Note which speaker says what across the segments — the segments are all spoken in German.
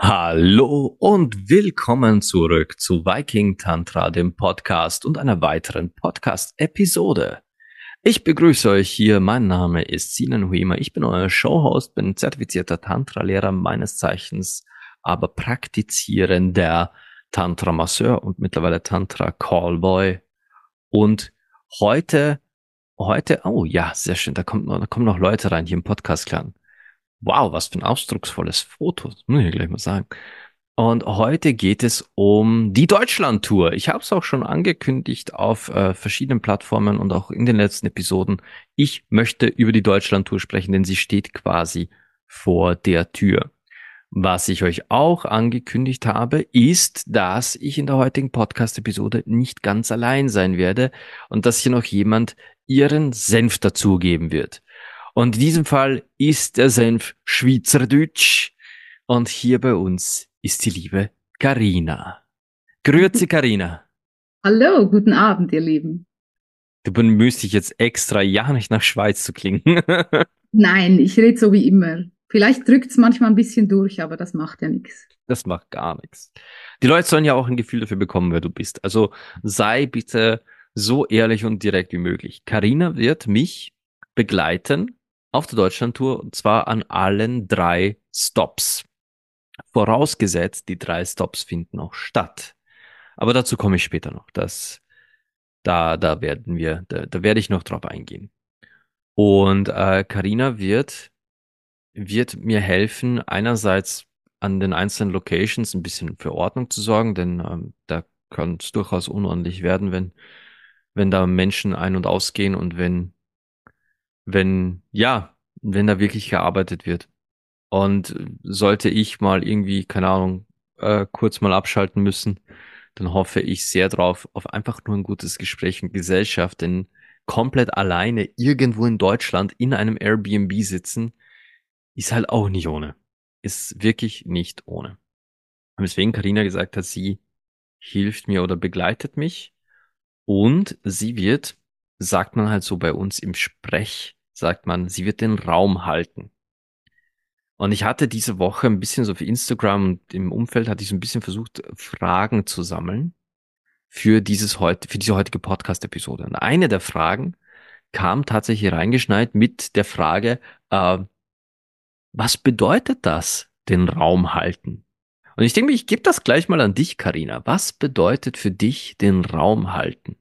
Speaker 1: Hallo und willkommen zurück zu Viking Tantra, dem Podcast und einer weiteren Podcast-Episode. Ich begrüße euch hier. Mein Name ist Sinan Huima. Ich bin euer Showhost, bin zertifizierter Tantra-Lehrer meines Zeichens, aber praktizierender Tantra-Masseur und mittlerweile Tantra-Callboy. Und heute, heute, oh ja, sehr schön, da kommt noch, da kommen noch Leute rein hier im Podcast-Clan. Wow, was für ein ausdrucksvolles Foto, muss ich gleich mal sagen. Und heute geht es um die Deutschland-Tour. Ich habe es auch schon angekündigt auf äh, verschiedenen Plattformen und auch in den letzten Episoden. Ich möchte über die Deutschland-Tour sprechen, denn sie steht quasi vor der Tür. Was ich euch auch angekündigt habe, ist, dass ich in der heutigen Podcast-Episode nicht ganz allein sein werde und dass hier noch jemand ihren Senf dazugeben wird. Und in diesem Fall ist der Senf Schweizerdeutsch. Und hier bei uns ist die liebe Karina. Grüezi, Karina.
Speaker 2: Hallo, guten Abend, ihr Lieben.
Speaker 1: Du bemühst dich jetzt extra, ja nicht nach Schweiz zu klingen.
Speaker 2: Nein, ich rede so wie immer. Vielleicht drückt's manchmal ein bisschen durch, aber das macht ja nichts.
Speaker 1: Das macht gar nichts. Die Leute sollen ja auch ein Gefühl dafür bekommen, wer du bist. Also sei bitte so ehrlich und direkt wie möglich. Karina wird mich begleiten auf der Deutschlandtour und zwar an allen drei Stops. Vorausgesetzt, die drei Stops finden auch statt. Aber dazu komme ich später noch. Das, da, da werden wir, da, da werde ich noch drauf eingehen. Und äh, Carina wird, wird mir helfen, einerseits an den einzelnen Locations ein bisschen für Ordnung zu sorgen, denn ähm, da kann es durchaus unordentlich werden, wenn, wenn da Menschen ein- und ausgehen und wenn wenn, ja, wenn da wirklich gearbeitet wird. Und sollte ich mal irgendwie, keine Ahnung, äh, kurz mal abschalten müssen, dann hoffe ich sehr drauf, auf einfach nur ein gutes Gespräch und Gesellschaft, denn komplett alleine irgendwo in Deutschland in einem Airbnb sitzen, ist halt auch nicht ohne. Ist wirklich nicht ohne. Und deswegen Karina gesagt hat, sie hilft mir oder begleitet mich und sie wird sagt man halt so bei uns im Sprech, sagt man, sie wird den Raum halten. Und ich hatte diese Woche ein bisschen so für Instagram und im Umfeld hatte ich so ein bisschen versucht, Fragen zu sammeln für dieses heute, für diese heutige Podcast-Episode. Und eine der Fragen kam tatsächlich reingeschneit mit der Frage, äh, was bedeutet das, den Raum halten? Und ich denke, ich gebe das gleich mal an dich, Karina. Was bedeutet für dich den Raum halten?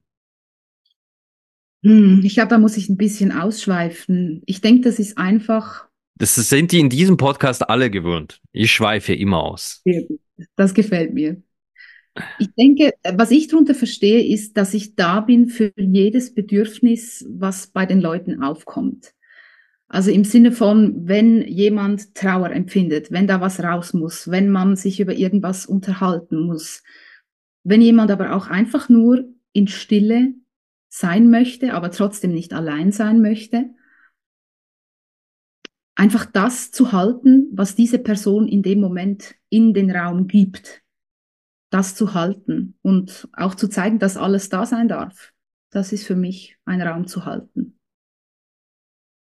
Speaker 2: Hm, ich glaube, da muss ich ein bisschen ausschweifen. Ich denke, das ist einfach.
Speaker 1: Das sind die in diesem Podcast alle gewöhnt. Ich schweife immer aus.
Speaker 2: Das gefällt mir. Ich denke, was ich darunter verstehe, ist, dass ich da bin für jedes Bedürfnis, was bei den Leuten aufkommt. Also im Sinne von, wenn jemand Trauer empfindet, wenn da was raus muss, wenn man sich über irgendwas unterhalten muss, wenn jemand aber auch einfach nur in Stille sein möchte, aber trotzdem nicht allein sein möchte. Einfach das zu halten, was diese Person in dem Moment in den Raum gibt. Das zu halten und auch zu zeigen, dass alles da sein darf. Das ist für mich ein Raum zu halten.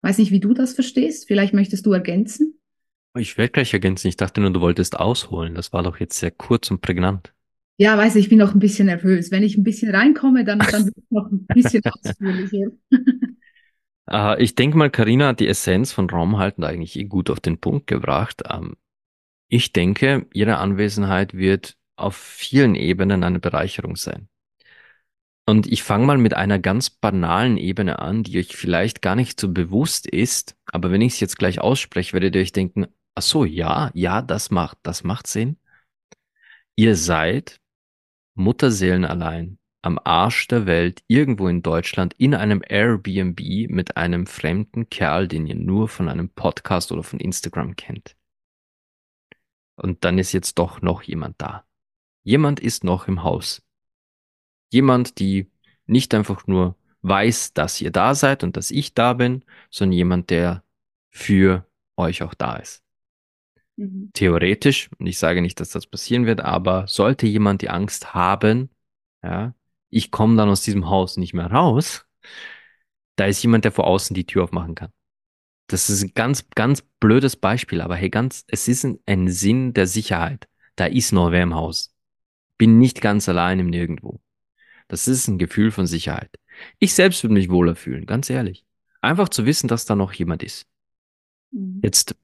Speaker 2: Weiß nicht, wie du das verstehst. Vielleicht möchtest du ergänzen.
Speaker 1: Ich werde gleich ergänzen. Ich dachte nur, du wolltest ausholen. Das war doch jetzt sehr kurz und prägnant.
Speaker 2: Ja, weiß ich, ich bin noch ein bisschen nervös. Wenn ich ein bisschen reinkomme, dann, dann wird es noch ein bisschen ausführlicher.
Speaker 1: Uh, ich denke mal, Karina hat die Essenz von Raumhalten eigentlich eh gut auf den Punkt gebracht. Ähm, ich denke, ihre Anwesenheit wird auf vielen Ebenen eine Bereicherung sein. Und ich fange mal mit einer ganz banalen Ebene an, die euch vielleicht gar nicht so bewusst ist, aber wenn ich es jetzt gleich ausspreche, werdet ihr euch denken, ach so, ja, ja, das macht, das macht Sinn. Ihr seid Mutterseelen allein, am Arsch der Welt, irgendwo in Deutschland, in einem Airbnb mit einem fremden Kerl, den ihr nur von einem Podcast oder von Instagram kennt. Und dann ist jetzt doch noch jemand da. Jemand ist noch im Haus. Jemand, die nicht einfach nur weiß, dass ihr da seid und dass ich da bin, sondern jemand, der für euch auch da ist. Mhm. Theoretisch, und ich sage nicht, dass das passieren wird, aber sollte jemand die Angst haben, ja, ich komme dann aus diesem Haus nicht mehr raus, da ist jemand, der vor außen die Tür aufmachen kann. Das ist ein ganz, ganz blödes Beispiel, aber hey, ganz, es ist ein, ein Sinn der Sicherheit. Da ist noch wer im Haus. Bin nicht ganz allein im Nirgendwo. Das ist ein Gefühl von Sicherheit. Ich selbst würde mich wohler fühlen, ganz ehrlich. Einfach zu wissen, dass da noch jemand ist. Mhm. Jetzt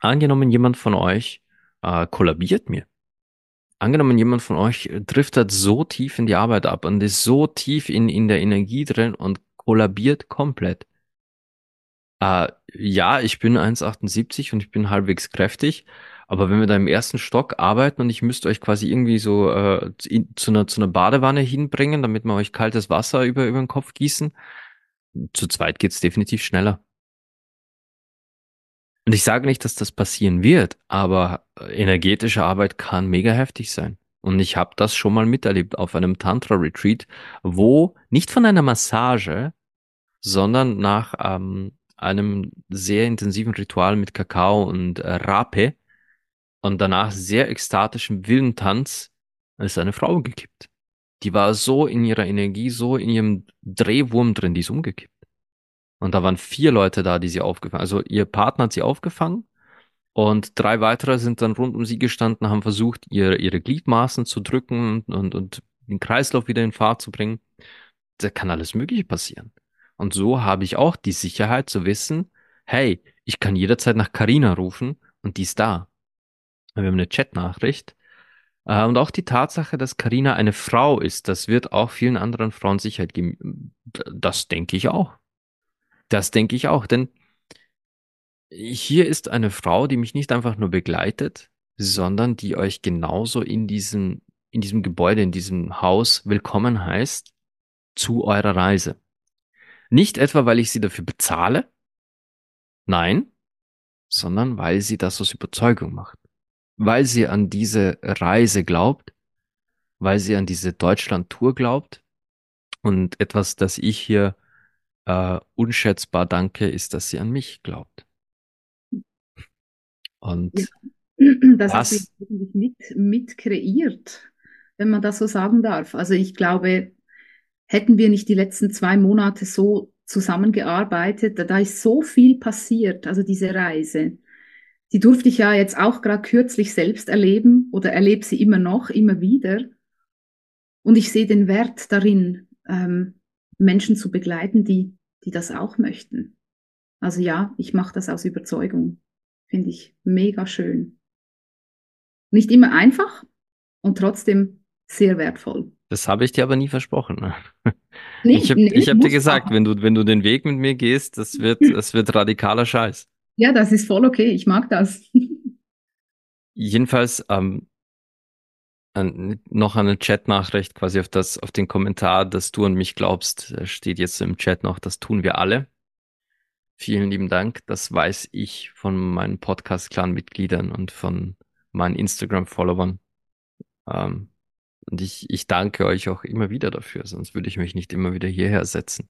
Speaker 1: angenommen, jemand von euch äh, kollabiert mir. Angenommen, jemand von euch driftet so tief in die Arbeit ab und ist so tief in, in der Energie drin und kollabiert komplett. Äh, ja, ich bin 1,78 und ich bin halbwegs kräftig, aber wenn wir da im ersten Stock arbeiten und ich müsste euch quasi irgendwie so äh, zu, einer, zu einer Badewanne hinbringen, damit wir euch kaltes Wasser über, über den Kopf gießen, zu zweit geht's definitiv schneller. Und ich sage nicht, dass das passieren wird, aber äh, energetische Arbeit kann mega heftig sein. Und ich habe das schon mal miterlebt auf einem Tantra-Retreat, wo nicht von einer Massage, sondern nach ähm, einem sehr intensiven Ritual mit Kakao und äh, Rape und danach sehr ekstatischem Willentanz ist eine Frau gekippt. Die war so in ihrer Energie, so in ihrem Drehwurm drin, die ist umgekippt. Und da waren vier Leute da, die sie aufgefangen Also ihr Partner hat sie aufgefangen und drei weitere sind dann rund um sie gestanden, haben versucht, ihre, ihre Gliedmaßen zu drücken und, und den Kreislauf wieder in Fahrt zu bringen. Da kann alles Mögliche passieren. Und so habe ich auch die Sicherheit zu wissen, hey, ich kann jederzeit nach Carina rufen und die ist da. Wir haben eine Chatnachricht. Äh, und auch die Tatsache, dass Carina eine Frau ist, das wird auch vielen anderen Frauen Sicherheit geben. Das denke ich auch. Das denke ich auch, denn hier ist eine Frau, die mich nicht einfach nur begleitet, sondern die euch genauso in diesem, in diesem Gebäude, in diesem Haus willkommen heißt zu eurer Reise. Nicht etwa, weil ich sie dafür bezahle, nein, sondern weil sie das aus Überzeugung macht. Weil sie an diese Reise glaubt, weil sie an diese Deutschland-Tour glaubt und etwas, das ich hier äh, unschätzbar danke, ist, dass sie an mich glaubt.
Speaker 2: Und ja, das, das du mit, mit kreiert, wenn man das so sagen darf. Also ich glaube, hätten wir nicht die letzten zwei Monate so zusammengearbeitet, da, da ist so viel passiert, also diese Reise. Die durfte ich ja jetzt auch gerade kürzlich selbst erleben oder erlebe sie immer noch, immer wieder. Und ich sehe den Wert darin, ähm, Menschen zu begleiten, die, die das auch möchten. Also ja, ich mache das aus Überzeugung. Finde ich mega schön. Nicht immer einfach und trotzdem sehr wertvoll.
Speaker 1: Das habe ich dir aber nie versprochen. Ne? Nee, ich habe nee, hab dir gesagt, wenn du, wenn du den Weg mit mir gehst, das wird, das wird radikaler Scheiß.
Speaker 2: Ja, das ist voll okay. Ich mag das.
Speaker 1: Jedenfalls ähm, an, noch eine Chatnachricht quasi auf das, auf den Kommentar, dass du an mich glaubst, steht jetzt im Chat noch, das tun wir alle. Vielen lieben Dank. Das weiß ich von meinen Podcast-Clan-Mitgliedern und von meinen Instagram-Followern. Ähm, und ich, ich danke euch auch immer wieder dafür, sonst würde ich mich nicht immer wieder hierher setzen.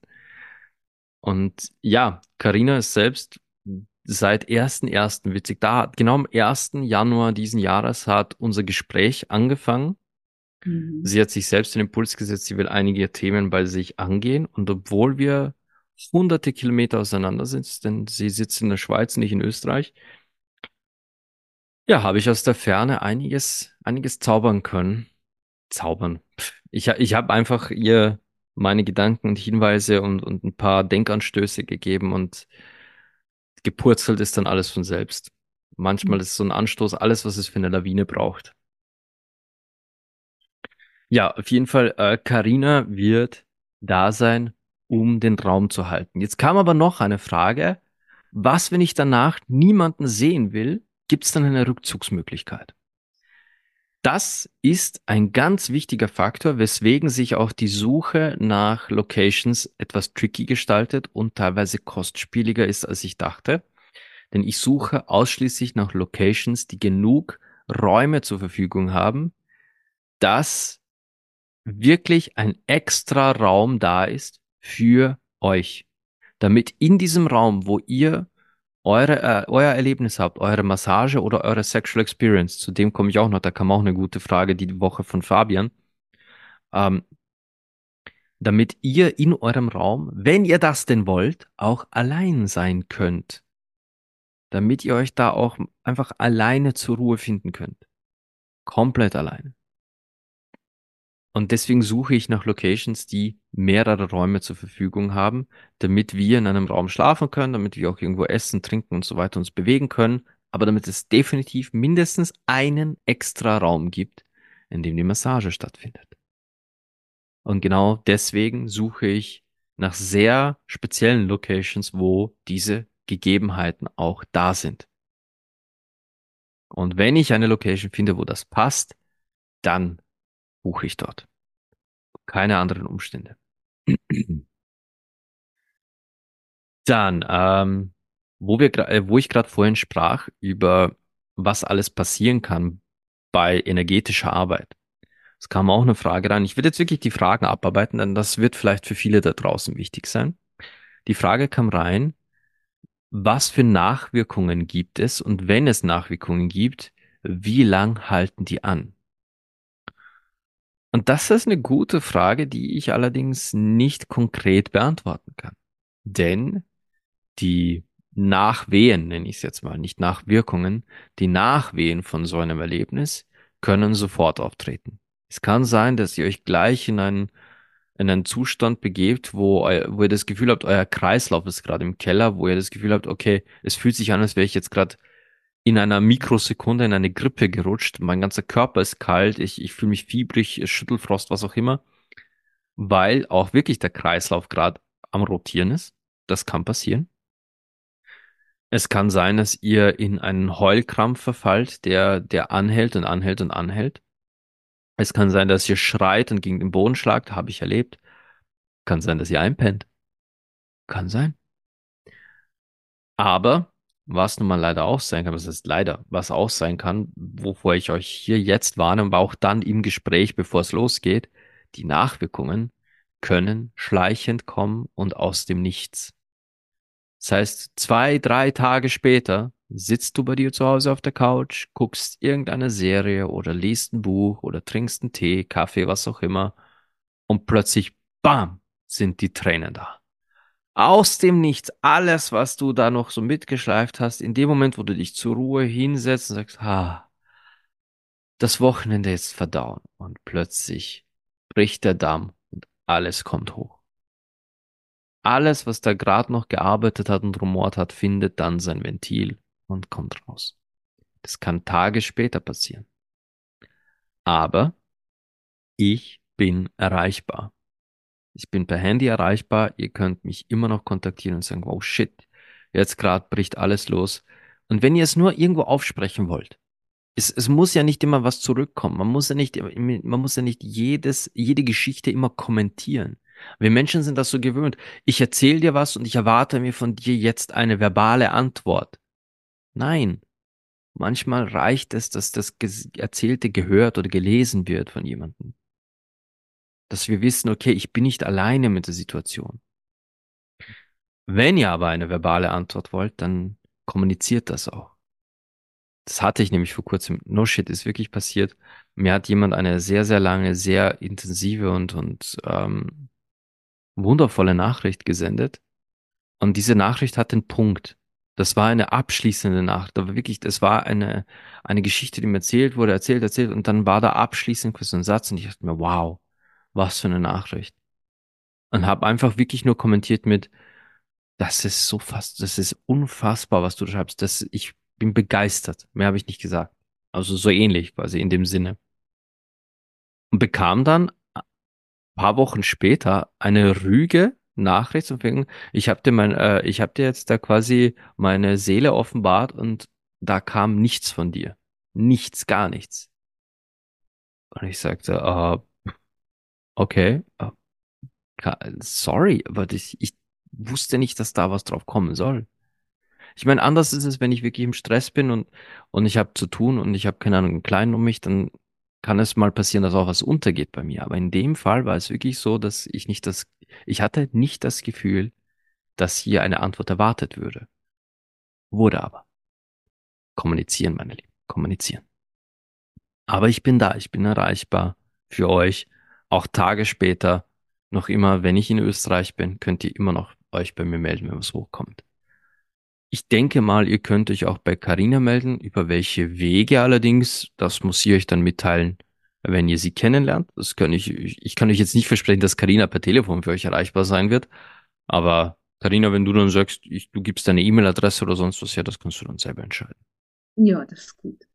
Speaker 1: Und ja, Karina ist selbst seit 1.1. witzig, da genau am 1. Januar diesen Jahres hat unser Gespräch angefangen. Mhm. Sie hat sich selbst den Impuls gesetzt, sie will einige Themen bei sich angehen. Und obwohl wir hunderte Kilometer auseinander sind, denn sie sitzt in der Schweiz, nicht in Österreich, ja, habe ich aus der Ferne einiges, einiges zaubern können. Zaubern. Ich, ich habe einfach ihr meine Gedanken und Hinweise und, und ein paar Denkanstöße gegeben und gepurzelt ist dann alles von selbst. Manchmal mhm. ist so ein Anstoß alles, was es für eine Lawine braucht. Ja, auf jeden Fall, äh, Carina wird da sein, um den Raum zu halten. Jetzt kam aber noch eine Frage. Was, wenn ich danach niemanden sehen will? Gibt es dann eine Rückzugsmöglichkeit? Das ist ein ganz wichtiger Faktor, weswegen sich auch die Suche nach Locations etwas tricky gestaltet und teilweise kostspieliger ist, als ich dachte. Denn ich suche ausschließlich nach Locations, die genug Räume zur Verfügung haben, dass wirklich ein extra Raum da ist für euch. Damit in diesem Raum, wo ihr eure, äh, euer Erlebnis habt, eure Massage oder eure Sexual Experience, zu dem komme ich auch noch, da kam auch eine gute Frage die Woche von Fabian, ähm, damit ihr in eurem Raum, wenn ihr das denn wollt, auch allein sein könnt. Damit ihr euch da auch einfach alleine zur Ruhe finden könnt. Komplett alleine. Und deswegen suche ich nach Locations, die mehrere Räume zur Verfügung haben, damit wir in einem Raum schlafen können, damit wir auch irgendwo essen, trinken und so weiter uns bewegen können, aber damit es definitiv mindestens einen extra Raum gibt, in dem die Massage stattfindet. Und genau deswegen suche ich nach sehr speziellen Locations, wo diese Gegebenheiten auch da sind. Und wenn ich eine Location finde, wo das passt, dann buche ich dort. Keine anderen Umstände. Dann, ähm, wo wir, äh, wo ich gerade vorhin sprach über was alles passieren kann bei energetischer Arbeit. Es kam auch eine Frage rein. Ich würde jetzt wirklich die Fragen abarbeiten, denn das wird vielleicht für viele da draußen wichtig sein. Die Frage kam rein, was für Nachwirkungen gibt es und wenn es Nachwirkungen gibt, wie lang halten die an? Und das ist eine gute Frage, die ich allerdings nicht konkret beantworten kann. Denn die Nachwehen, nenne ich es jetzt mal, nicht Nachwirkungen, die Nachwehen von so einem Erlebnis können sofort auftreten. Es kann sein, dass ihr euch gleich in einen, in einen Zustand begebt, wo, wo ihr das Gefühl habt, euer Kreislauf ist gerade im Keller, wo ihr das Gefühl habt, okay, es fühlt sich an, als wäre ich jetzt gerade in einer Mikrosekunde in eine Grippe gerutscht. Mein ganzer Körper ist kalt, ich, ich fühle mich fiebrig, Schüttelfrost, was auch immer, weil auch wirklich der Kreislauf gerade am Rotieren ist. Das kann passieren. Es kann sein, dass ihr in einen Heulkrampf verfallt, der, der anhält und anhält und anhält. Es kann sein, dass ihr schreit und gegen den Boden schlagt, habe ich erlebt. Kann sein, dass ihr einpennt. Kann sein. Aber was nun mal leider auch sein kann, was ist leider, was auch sein kann, wovor ich euch hier jetzt warne, aber auch dann im Gespräch, bevor es losgeht, die Nachwirkungen können schleichend kommen und aus dem Nichts. Das heißt, zwei, drei Tage später sitzt du bei dir zu Hause auf der Couch, guckst irgendeine Serie oder liest ein Buch oder trinkst einen Tee, Kaffee, was auch immer und plötzlich, bam, sind die Tränen da aus dem Nichts, alles, was du da noch so mitgeschleift hast, in dem Moment, wo du dich zur Ruhe hinsetzt und sagst, ha, das Wochenende jetzt verdauen und plötzlich bricht der Damm und alles kommt hoch. Alles, was da gerade noch gearbeitet hat und rumort hat, findet dann sein Ventil und kommt raus. Das kann Tage später passieren. Aber ich bin erreichbar. Ich bin per Handy erreichbar. Ihr könnt mich immer noch kontaktieren und sagen, oh shit, jetzt gerade bricht alles los. Und wenn ihr es nur irgendwo aufsprechen wollt, es, es muss ja nicht immer was zurückkommen. Man muss ja nicht, man muss ja nicht jedes, jede Geschichte immer kommentieren. Wir Menschen sind das so gewöhnt. Ich erzähle dir was und ich erwarte mir von dir jetzt eine verbale Antwort. Nein. Manchmal reicht es, dass das Erzählte gehört oder gelesen wird von jemandem dass wir wissen, okay, ich bin nicht alleine mit der Situation. Wenn ihr aber eine verbale Antwort wollt, dann kommuniziert das auch. Das hatte ich nämlich vor kurzem. No shit ist wirklich passiert. Mir hat jemand eine sehr, sehr lange, sehr intensive und, und ähm, wundervolle Nachricht gesendet. Und diese Nachricht hat den Punkt. Das war eine abschließende Nachricht. Aber wirklich, das war eine, eine Geschichte, die mir erzählt wurde, erzählt, erzählt. Und dann war da abschließend so ein Satz und ich dachte mir, wow, was für eine Nachricht. Und habe einfach wirklich nur kommentiert mit, das ist so fast, das ist unfassbar, was du schreibst. Das, ich bin begeistert. Mehr habe ich nicht gesagt. Also so ähnlich quasi in dem Sinne. Und bekam dann paar Wochen später eine rüge Nachricht zum wegen, ich habe dir mein, äh, ich habe dir jetzt da quasi meine Seele offenbart und da kam nichts von dir. Nichts, gar nichts. Und ich sagte, äh, Okay. Ah, sorry, aber ich, ich wusste nicht, dass da was drauf kommen soll. Ich meine, anders ist es, wenn ich wirklich im Stress bin und, und ich habe zu tun und ich habe keine Ahnung, einen Kleinen um mich, dann kann es mal passieren, dass auch was untergeht bei mir. Aber in dem Fall war es wirklich so, dass ich nicht das, ich hatte nicht das Gefühl, dass hier eine Antwort erwartet würde. Wurde aber. Kommunizieren, meine Lieben, kommunizieren. Aber ich bin da, ich bin erreichbar für euch. Auch Tage später, noch immer, wenn ich in Österreich bin, könnt ihr immer noch euch bei mir melden, wenn was hochkommt. Ich denke mal, ihr könnt euch auch bei Carina melden. Über welche Wege allerdings, das muss sie euch dann mitteilen, wenn ihr sie kennenlernt. Das kann ich, ich kann euch jetzt nicht versprechen, dass Carina per Telefon für euch erreichbar sein wird. Aber Carina, wenn du dann sagst, ich, du gibst deine E-Mail-Adresse oder sonst was, ja, das kannst du dann selber entscheiden.
Speaker 2: Ja, das ist gut.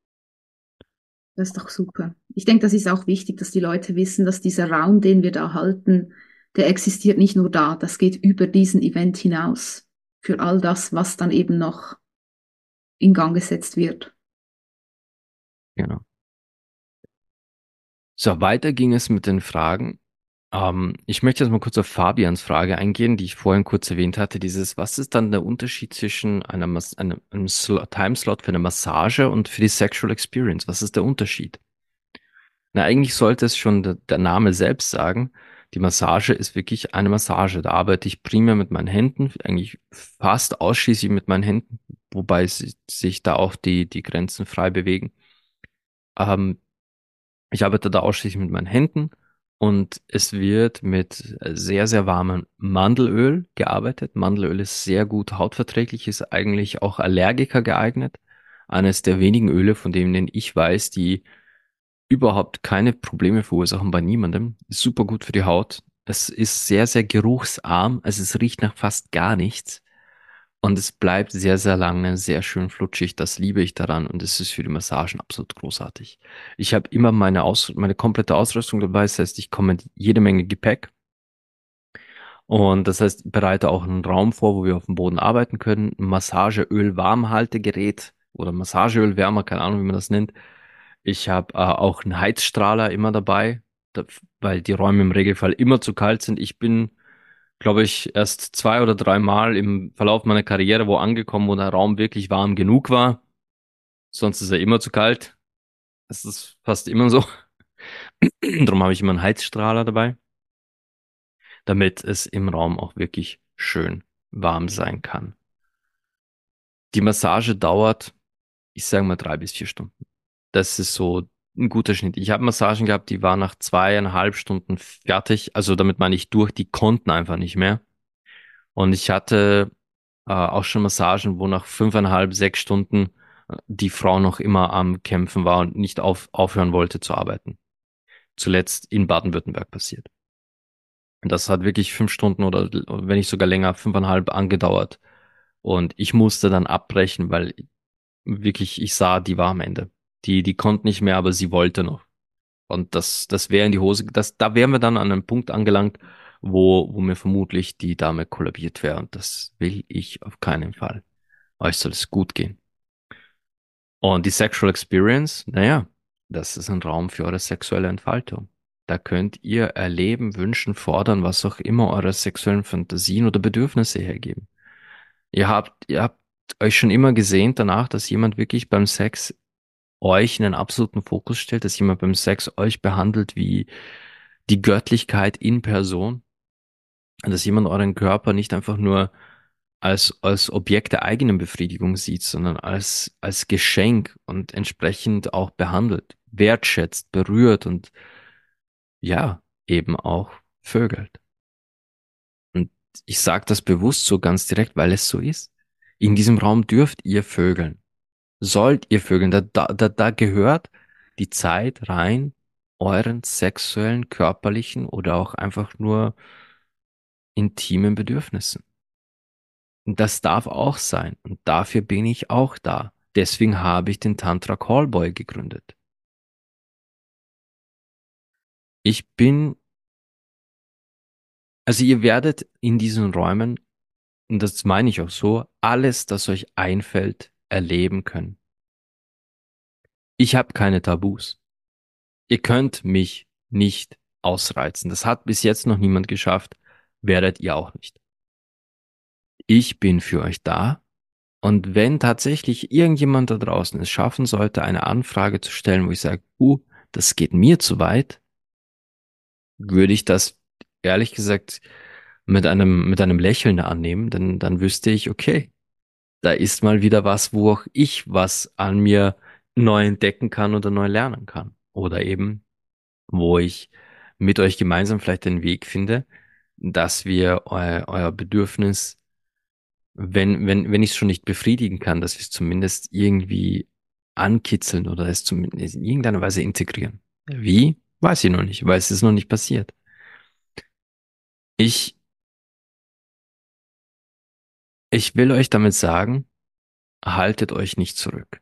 Speaker 2: Das ist doch super. Ich denke, das ist auch wichtig, dass die Leute wissen, dass dieser Raum, den wir da halten, der existiert nicht nur da, das geht über diesen Event hinaus für all das, was dann eben noch in Gang gesetzt wird.
Speaker 1: Genau. So, weiter ging es mit den Fragen. Ähm, ich möchte jetzt mal kurz auf Fabians Frage eingehen, die ich vorhin kurz erwähnt hatte. Dieses, was ist dann der Unterschied zwischen einer einem, einem Timeslot für eine Massage und für die Sexual Experience? Was ist der Unterschied? Na, eigentlich sollte es schon der, der Name selbst sagen. Die Massage ist wirklich eine Massage. Da arbeite ich primär mit meinen Händen, eigentlich fast ausschließlich mit meinen Händen, wobei sich da auch die, die Grenzen frei bewegen. Ähm, ich arbeite da ausschließlich mit meinen Händen und es wird mit sehr, sehr warmem Mandelöl gearbeitet. Mandelöl ist sehr gut hautverträglich, ist eigentlich auch Allergiker geeignet. Eines der wenigen Öle, von denen ich weiß, die überhaupt keine Probleme verursachen bei niemandem. Super gut für die Haut. Es ist sehr, sehr geruchsarm. Also es riecht nach fast gar nichts. Und es bleibt sehr, sehr lange, sehr schön flutschig. Das liebe ich daran. Und es ist für die Massagen absolut großartig. Ich habe immer meine, Aus meine komplette Ausrüstung dabei. Das heißt, ich komme mit jede Menge Gepäck. Und das heißt, bereite auch einen Raum vor, wo wir auf dem Boden arbeiten können. Massageöl Warmhaltegerät oder Massageöl Wärmer, keine Ahnung, wie man das nennt. Ich habe äh, auch einen Heizstrahler immer dabei, da, weil die Räume im Regelfall immer zu kalt sind. Ich bin, glaube ich, erst zwei oder drei Mal im Verlauf meiner Karriere wo angekommen, wo der Raum wirklich warm genug war. Sonst ist er immer zu kalt. Das ist fast immer so. Darum habe ich immer einen Heizstrahler dabei, damit es im Raum auch wirklich schön warm sein kann. Die Massage dauert, ich sage mal, drei bis vier Stunden. Das ist so ein guter Schnitt. Ich habe Massagen gehabt, die waren nach zweieinhalb Stunden fertig. Also damit meine ich durch, die konnten einfach nicht mehr. Und ich hatte äh, auch schon Massagen, wo nach fünfeinhalb, sechs Stunden äh, die Frau noch immer am Kämpfen war und nicht auf, aufhören wollte zu arbeiten. Zuletzt in Baden-Württemberg passiert. Und das hat wirklich fünf Stunden oder wenn nicht sogar länger, fünfeinhalb angedauert. Und ich musste dann abbrechen, weil wirklich ich sah, die war am Ende. Die, die konnte nicht mehr, aber sie wollte noch. Und das, das wäre in die Hose, das, da wären wir dann an einem Punkt angelangt, wo, wo mir vermutlich die Dame kollabiert wäre. Und das will ich auf keinen Fall. Euch soll es gut gehen. Und die Sexual Experience, naja, das ist ein Raum für eure sexuelle Entfaltung. Da könnt ihr erleben, wünschen, fordern, was auch immer eure sexuellen Fantasien oder Bedürfnisse hergeben. Ihr habt, ihr habt euch schon immer gesehnt danach, dass jemand wirklich beim Sex euch in den absoluten Fokus stellt, dass jemand beim Sex euch behandelt wie die Göttlichkeit in Person. Und dass jemand euren Körper nicht einfach nur als, als Objekt der eigenen Befriedigung sieht, sondern als, als Geschenk und entsprechend auch behandelt, wertschätzt, berührt und ja, eben auch vögelt. Und ich sage das bewusst so ganz direkt, weil es so ist. In diesem Raum dürft ihr vögeln sollt ihr Vögeln, da, da, da gehört die Zeit rein, euren sexuellen, körperlichen oder auch einfach nur intimen Bedürfnissen. Und das darf auch sein. Und dafür bin ich auch da. Deswegen habe ich den Tantra Callboy gegründet. Ich bin, also ihr werdet in diesen Räumen, und das meine ich auch so, alles, das euch einfällt, erleben können. Ich habe keine Tabus. Ihr könnt mich nicht ausreizen. Das hat bis jetzt noch niemand geschafft, werdet ihr auch nicht. Ich bin für euch da. Und wenn tatsächlich irgendjemand da draußen es schaffen sollte, eine Anfrage zu stellen, wo ich sage, uh, das geht mir zu weit, würde ich das ehrlich gesagt mit einem, mit einem Lächeln annehmen, dann, dann wüsste ich, okay, da ist mal wieder was, wo auch ich was an mir neu entdecken kann oder neu lernen kann. Oder eben, wo ich mit euch gemeinsam vielleicht den Weg finde, dass wir eu, euer Bedürfnis, wenn, wenn, wenn ich es schon nicht befriedigen kann, dass wir es zumindest irgendwie ankitzeln oder es zumindest in irgendeiner Weise integrieren. Wie? Weiß ich noch nicht, weil es ist noch nicht passiert. Ich, ich will euch damit sagen, haltet euch nicht zurück.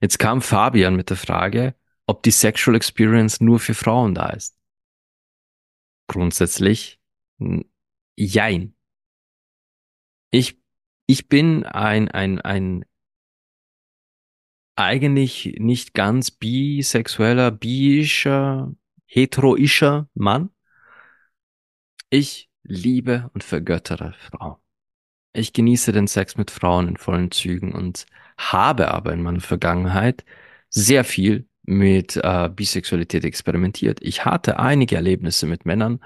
Speaker 1: Jetzt kam Fabian mit der Frage, ob die Sexual Experience nur für Frauen da ist. Grundsätzlich, jein. Ich, ich bin ein, ein, ein eigentlich nicht ganz bisexueller, biischer, heteroischer Mann. Ich liebe und vergöttere Frauen. Ich genieße den Sex mit Frauen in vollen Zügen und habe aber in meiner Vergangenheit sehr viel mit äh, Bisexualität experimentiert. Ich hatte einige Erlebnisse mit Männern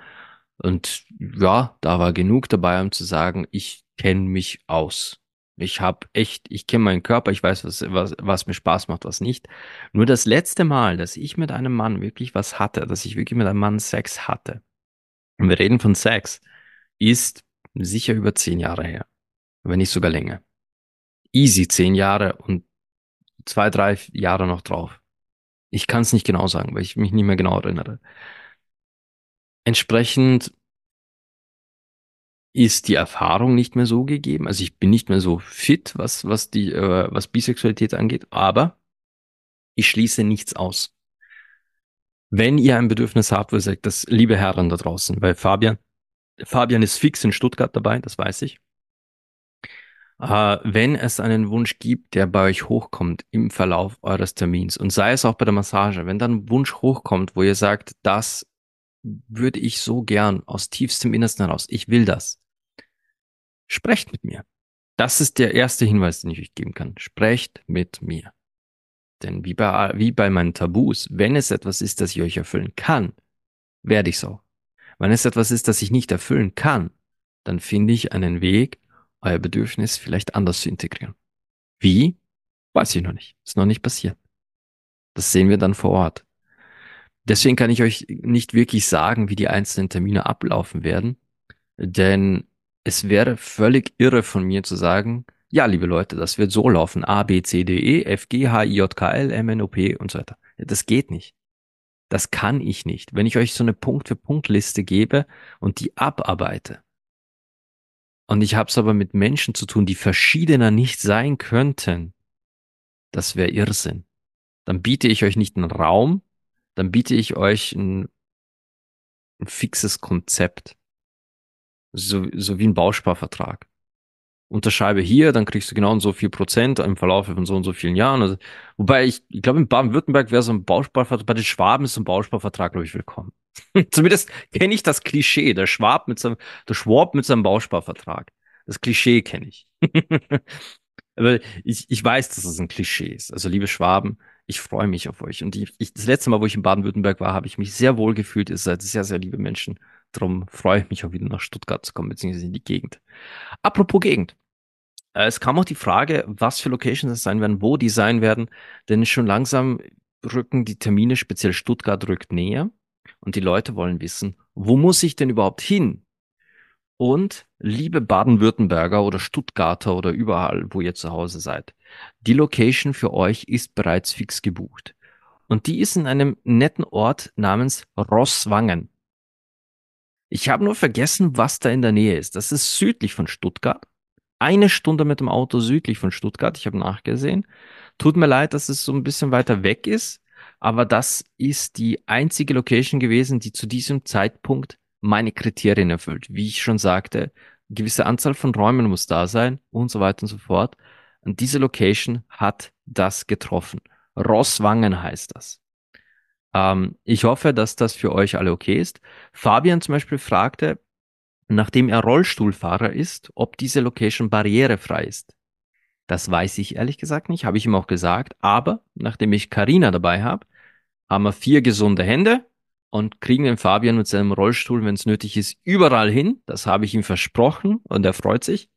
Speaker 1: und ja, da war genug dabei, um zu sagen, ich kenne mich aus. Ich habe echt, ich kenne meinen Körper, ich weiß, was, was, was mir Spaß macht, was nicht. Nur das letzte Mal, dass ich mit einem Mann wirklich was hatte, dass ich wirklich mit einem Mann Sex hatte, und wir reden von Sex, ist sicher über zehn Jahre her, wenn nicht sogar länger. Easy zehn Jahre und zwei, drei Jahre noch drauf. Ich kann es nicht genau sagen, weil ich mich nicht mehr genau erinnere. Entsprechend ist die Erfahrung nicht mehr so gegeben. Also ich bin nicht mehr so fit, was, was die, äh, was Bisexualität angeht, aber ich schließe nichts aus. Wenn ihr ein Bedürfnis habt, wo ihr sagt, das liebe Herren da draußen, weil Fabian, Fabian ist fix in Stuttgart dabei, das weiß ich. Äh, wenn es einen Wunsch gibt, der bei euch hochkommt im Verlauf eures Termins und sei es auch bei der Massage, wenn dann ein Wunsch hochkommt, wo ihr sagt, das würde ich so gern aus tiefstem Innersten heraus, ich will das, Sprecht mit mir. Das ist der erste Hinweis, den ich euch geben kann. Sprecht mit mir. Denn wie bei, wie bei meinen Tabus, wenn es etwas ist, das ich euch erfüllen kann, werde ich so. Wenn es etwas ist, das ich nicht erfüllen kann, dann finde ich einen Weg, euer Bedürfnis vielleicht anders zu integrieren. Wie? Weiß ich noch nicht. Ist noch nicht passiert. Das sehen wir dann vor Ort. Deswegen kann ich euch nicht wirklich sagen, wie die einzelnen Termine ablaufen werden, denn es wäre völlig irre von mir zu sagen, ja, liebe Leute, das wird so laufen. A, B, C, D, E, F, G, H, I, J, K, L, M, N, O, P und so weiter. Das geht nicht. Das kann ich nicht. Wenn ich euch so eine Punkt-für-Punkt-Liste gebe und die abarbeite, und ich habe es aber mit Menschen zu tun, die verschiedener nicht sein könnten, das wäre Irrsinn. Dann biete ich euch nicht einen Raum, dann biete ich euch ein, ein fixes Konzept. So, so wie ein Bausparvertrag. Unterschreibe hier, dann kriegst du genau so viel Prozent im Verlauf von so und so vielen Jahren. Also, wobei ich, ich glaube, in Baden-Württemberg wäre so ein Bausparvertrag, bei den Schwaben ist so ein Bausparvertrag, glaube ich, willkommen. Zumindest kenne ich das Klischee, der Schwab mit seinem, der Schwab mit seinem Bausparvertrag. Das Klischee kenne ich. Aber ich, ich weiß, dass es ein Klischee ist. Also, liebe Schwaben, ich freue mich auf euch. Und ich, ich, das letzte Mal, wo ich in Baden-Württemberg war, habe ich mich sehr wohl gefühlt. Ihr seid sehr, sehr liebe Menschen. Darum freue ich mich auch wieder nach Stuttgart zu kommen, beziehungsweise in die Gegend. Apropos Gegend. Äh, es kam auch die Frage, was für Locations es sein werden, wo die sein werden, denn schon langsam rücken die Termine, speziell Stuttgart rückt näher und die Leute wollen wissen, wo muss ich denn überhaupt hin? Und liebe Baden-Württemberger oder Stuttgarter oder überall, wo ihr zu Hause seid, die Location für euch ist bereits fix gebucht. Und die ist in einem netten Ort namens Rosswangen. Ich habe nur vergessen, was da in der Nähe ist. Das ist südlich von Stuttgart. Eine Stunde mit dem Auto südlich von Stuttgart. Ich habe nachgesehen. Tut mir leid, dass es so ein bisschen weiter weg ist. Aber das ist die einzige Location gewesen, die zu diesem Zeitpunkt meine Kriterien erfüllt. Wie ich schon sagte, gewisse Anzahl von Räumen muss da sein und so weiter und so fort. Und diese Location hat das getroffen. Rosswangen heißt das. Ähm, ich hoffe, dass das für euch alle okay ist. Fabian zum Beispiel fragte, nachdem er Rollstuhlfahrer ist, ob diese Location barrierefrei ist. Das weiß ich ehrlich gesagt nicht, habe ich ihm auch gesagt. Aber nachdem ich Karina dabei habe, haben wir vier gesunde Hände und kriegen den Fabian mit seinem Rollstuhl, wenn es nötig ist, überall hin. Das habe ich ihm versprochen und er freut sich.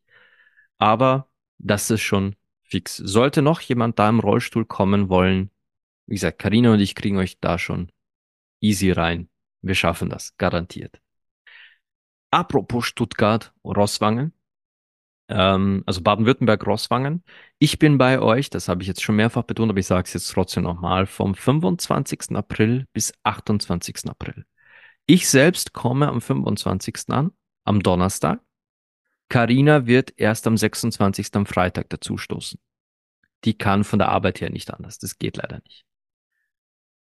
Speaker 1: Aber das ist schon fix. Sollte noch jemand da im Rollstuhl kommen wollen, wie gesagt, Karina und ich kriegen euch da schon easy rein. Wir schaffen das, garantiert. Apropos Stuttgart, Rosswangen, ähm, also Baden-Württemberg, Rosswangen. Ich bin bei euch, das habe ich jetzt schon mehrfach betont, aber ich sage es jetzt trotzdem nochmal, vom 25. April bis 28. April. Ich selbst komme am 25. an, am Donnerstag. Karina wird erst am 26. am Freitag dazustoßen. Die kann von der Arbeit her nicht anders. Das geht leider nicht.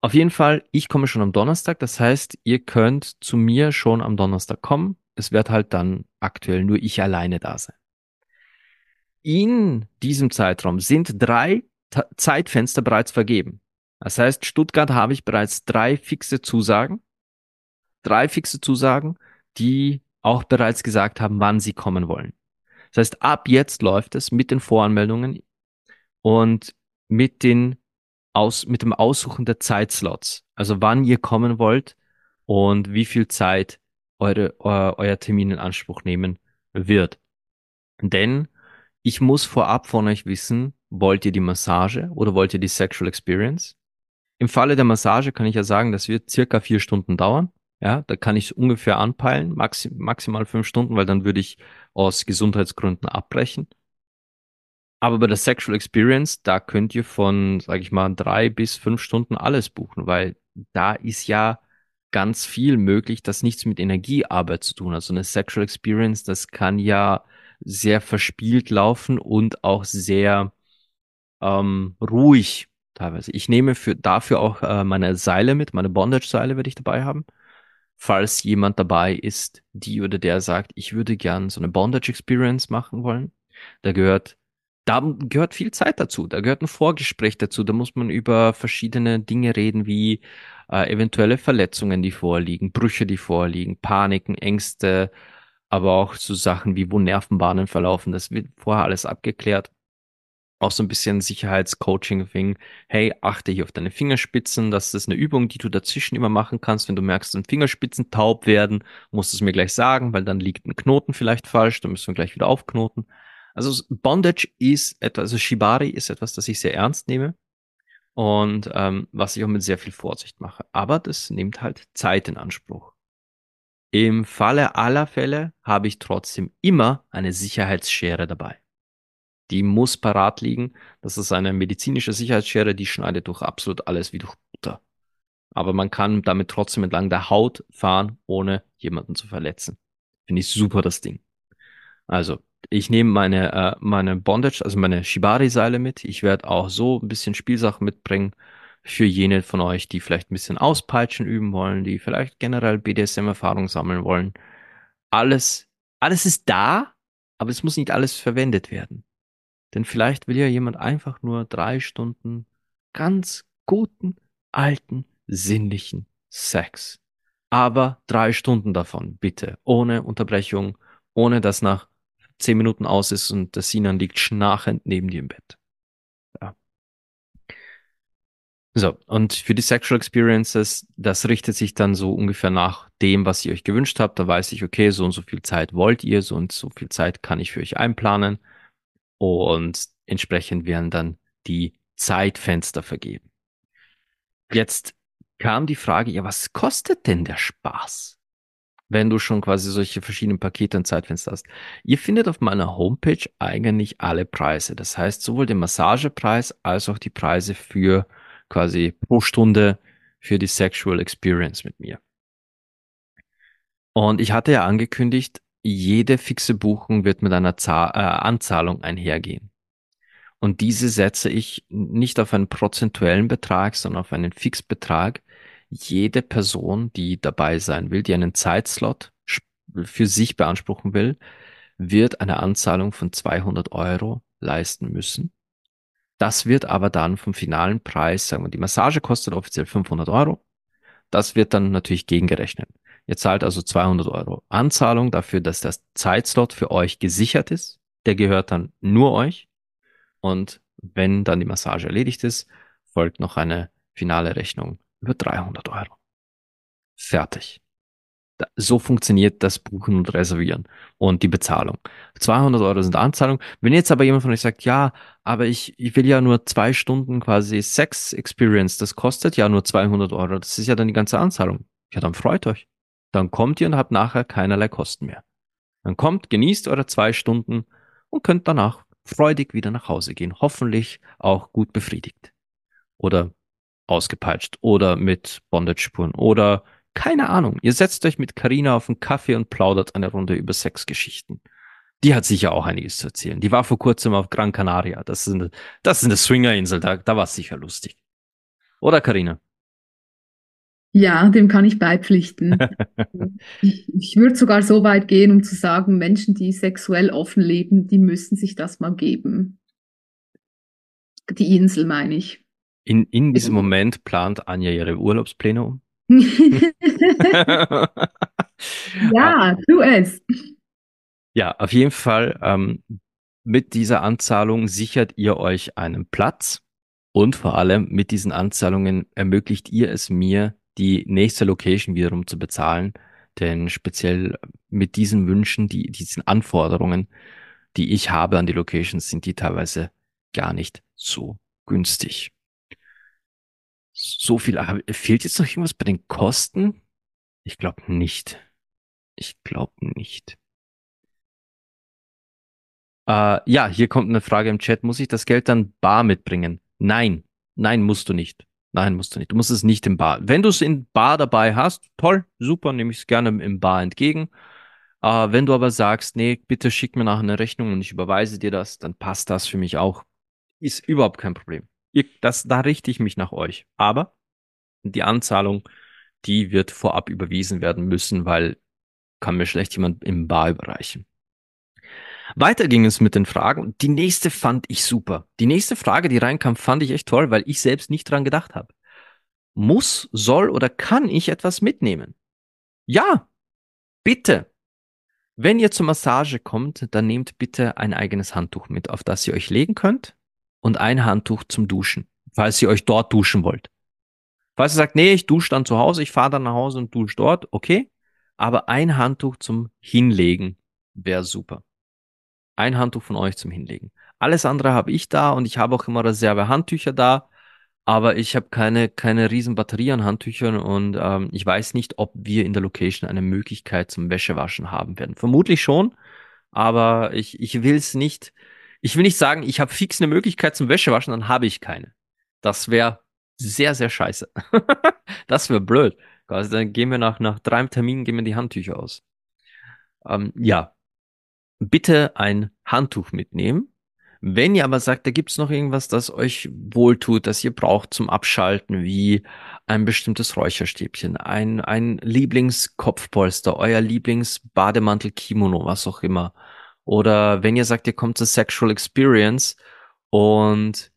Speaker 1: Auf jeden Fall, ich komme schon am Donnerstag. Das heißt, ihr könnt zu mir schon am Donnerstag kommen. Es wird halt dann aktuell nur ich alleine da sein. In diesem Zeitraum sind drei Ta Zeitfenster bereits vergeben. Das heißt, Stuttgart habe ich bereits drei fixe Zusagen. Drei fixe Zusagen, die auch bereits gesagt haben, wann sie kommen wollen. Das heißt, ab jetzt läuft es mit den Voranmeldungen und mit den aus, mit dem Aussuchen der Zeitslots. Also wann ihr kommen wollt und wie viel Zeit eure, euer, euer Termin in Anspruch nehmen wird. Denn ich muss vorab von euch wissen, wollt ihr die Massage oder wollt ihr die Sexual Experience? Im Falle der Massage kann ich ja sagen, das wird circa vier Stunden dauern. Ja, da kann ich ungefähr anpeilen, maxim, maximal fünf Stunden, weil dann würde ich aus Gesundheitsgründen abbrechen. Aber bei der Sexual Experience, da könnt ihr von, sage ich mal, drei bis fünf Stunden alles buchen, weil da ist ja ganz viel möglich, das nichts mit Energiearbeit zu tun hat. So eine Sexual Experience, das kann ja sehr verspielt laufen und auch sehr ähm, ruhig teilweise. Ich nehme für, dafür auch äh, meine Seile mit, meine Bondage-Seile werde ich dabei haben. Falls jemand dabei ist, die oder der sagt, ich würde gern so eine Bondage-Experience machen wollen, da gehört da gehört viel Zeit dazu. Da gehört ein Vorgespräch dazu. Da muss man über verschiedene Dinge reden, wie äh, eventuelle Verletzungen, die vorliegen, Brüche, die vorliegen, Paniken, Ängste, aber auch so Sachen wie, wo Nervenbahnen verlaufen. Das wird vorher alles abgeklärt. Auch so ein bisschen Sicherheitscoaching-Thing. Hey, achte hier auf deine Fingerspitzen. Das ist eine Übung, die du dazwischen immer machen kannst. Wenn du merkst, dass Fingerspitzen taub werden, musst du es mir gleich sagen, weil dann liegt ein Knoten vielleicht falsch. Dann müssen wir gleich wieder aufknoten. Also Bondage ist etwas, also Shibari ist etwas, das ich sehr ernst nehme und ähm, was ich auch mit sehr viel Vorsicht mache. Aber das nimmt halt Zeit in Anspruch. Im Falle aller Fälle habe ich trotzdem immer eine Sicherheitsschere dabei. Die muss parat liegen. Das ist eine medizinische Sicherheitsschere, die schneidet durch absolut alles wie durch Butter. Aber man kann damit trotzdem entlang der Haut fahren, ohne jemanden zu verletzen. Finde ich super, das Ding. Also, ich nehme meine, äh, meine Bondage, also meine Shibari-Seile mit. Ich werde auch so ein bisschen Spielsachen mitbringen für jene von euch, die vielleicht ein bisschen Auspeitschen üben wollen, die vielleicht generell BDSM-Erfahrung sammeln wollen. Alles, alles ist da, aber es muss nicht alles verwendet werden. Denn vielleicht will ja jemand einfach nur drei Stunden ganz guten, alten, sinnlichen Sex. Aber drei Stunden davon, bitte, ohne Unterbrechung, ohne dass nach zehn Minuten aus ist und der Sinan liegt schnarchend neben dir im Bett. Ja. So, und für die Sexual Experiences, das richtet sich dann so ungefähr nach dem, was ihr euch gewünscht habt. Da weiß ich, okay, so und so viel Zeit wollt ihr, so und so viel Zeit kann ich für euch einplanen. Und entsprechend werden dann die Zeitfenster vergeben. Jetzt kam die Frage, ja, was kostet denn der Spaß? Wenn du schon quasi solche verschiedenen Pakete und Zeitfenster hast. Ihr findet auf meiner Homepage eigentlich alle Preise. Das heißt, sowohl den Massagepreis als auch die Preise für quasi pro Stunde für die Sexual Experience mit mir. Und ich hatte ja angekündigt, jede fixe Buchung wird mit einer Zahl, äh, Anzahlung einhergehen. Und diese setze ich nicht auf einen prozentuellen Betrag, sondern auf einen Fixbetrag, jede Person, die dabei sein will, die einen Zeitslot für sich beanspruchen will, wird eine Anzahlung von 200 Euro leisten müssen. Das wird aber dann vom finalen Preis, sagen wir, die Massage kostet offiziell 500 Euro. Das wird dann natürlich gegengerechnet. Ihr zahlt also 200 Euro Anzahlung dafür, dass das Zeitslot für euch gesichert ist. Der gehört dann nur euch. Und wenn dann die Massage erledigt ist, folgt noch eine finale Rechnung über 300 Euro. Fertig. So funktioniert das Buchen und Reservieren und die Bezahlung. 200 Euro sind Anzahlung. Wenn jetzt aber jemand von euch sagt, ja, aber ich, ich will ja nur zwei Stunden quasi Sex Experience, das kostet ja nur 200 Euro, das ist ja dann die ganze Anzahlung. Ja, dann freut euch. Dann kommt ihr und habt nachher keinerlei Kosten mehr. Dann kommt, genießt eure zwei Stunden und könnt danach freudig wieder nach Hause gehen. Hoffentlich auch gut befriedigt. Oder ausgepeitscht oder mit Bondage-Spuren oder keine Ahnung. Ihr setzt euch mit Karina auf einen Kaffee und plaudert eine Runde über Sexgeschichten. Die hat sicher auch einiges zu erzählen. Die war vor kurzem auf Gran Canaria. Das ist eine, das ist eine Swingerinsel. Da, da war es sicher lustig. Oder Karina?
Speaker 2: Ja, dem kann ich beipflichten. ich, ich würde sogar so weit gehen, um zu sagen, Menschen, die sexuell offen leben, die müssen sich das mal geben. Die Insel meine ich.
Speaker 1: In, in diesem Moment plant Anja ihre Urlaubspläne um.
Speaker 2: ja, tu es.
Speaker 1: Ja, auf jeden Fall ähm, mit dieser Anzahlung sichert ihr euch einen Platz und vor allem mit diesen Anzahlungen ermöglicht ihr es mir, die nächste Location wiederum zu bezahlen. Denn speziell mit diesen Wünschen, die, diesen Anforderungen, die ich habe an die Locations, sind die teilweise gar nicht so günstig. So viel. Fehlt jetzt noch irgendwas bei den Kosten? Ich glaube nicht. Ich glaube nicht. Äh, ja, hier kommt eine Frage im Chat. Muss ich das Geld dann bar mitbringen? Nein. Nein, musst du nicht. Nein, musst du nicht. Du musst es nicht im Bar. Wenn du es in Bar dabei hast, toll, super, nehme ich es gerne im Bar entgegen. Äh, wenn du aber sagst, nee, bitte schick mir nachher eine Rechnung und ich überweise dir das, dann passt das für mich auch. Ist überhaupt kein Problem. Ihr, das, da richte ich mich nach euch. Aber die Anzahlung, die wird vorab überwiesen werden müssen, weil kann mir schlecht jemand im Bar überreichen. Weiter ging es mit den Fragen. Die nächste fand ich super. Die nächste Frage, die reinkam, fand ich echt toll, weil ich selbst nicht dran gedacht habe. Muss, soll oder kann ich etwas mitnehmen? Ja, bitte. Wenn ihr zur Massage kommt, dann nehmt bitte ein eigenes Handtuch mit, auf das ihr euch legen könnt und ein Handtuch zum Duschen, falls ihr euch dort duschen wollt. Falls ihr sagt, nee, ich dusche dann zu Hause, ich fahre dann nach Hause und dusche dort, okay. Aber ein Handtuch zum Hinlegen wäre super. Ein Handtuch von euch zum Hinlegen. Alles andere habe ich da und ich habe auch immer Reserve-Handtücher da, aber ich habe keine, keine riesen Batterie an Handtüchern und ähm, ich weiß nicht, ob wir in der Location eine Möglichkeit zum Wäschewaschen haben werden. Vermutlich schon, aber ich, ich will es nicht, ich will nicht sagen, ich habe fix eine Möglichkeit zum Wäschewaschen, dann habe ich keine. Das wäre sehr, sehr scheiße. das wäre blöd. Also dann gehen wir nach, nach drei Terminen, gehen wir die Handtücher aus. Ähm, ja, bitte ein Handtuch mitnehmen. Wenn ihr aber sagt, da gibt's noch irgendwas, das euch wohltut, das ihr braucht zum Abschalten, wie ein bestimmtes Räucherstäbchen, ein, ein Lieblingskopfpolster, euer Lieblingsbademantel, Kimono, was auch immer. Oder wenn ihr sagt, ihr kommt zur Sexual Experience und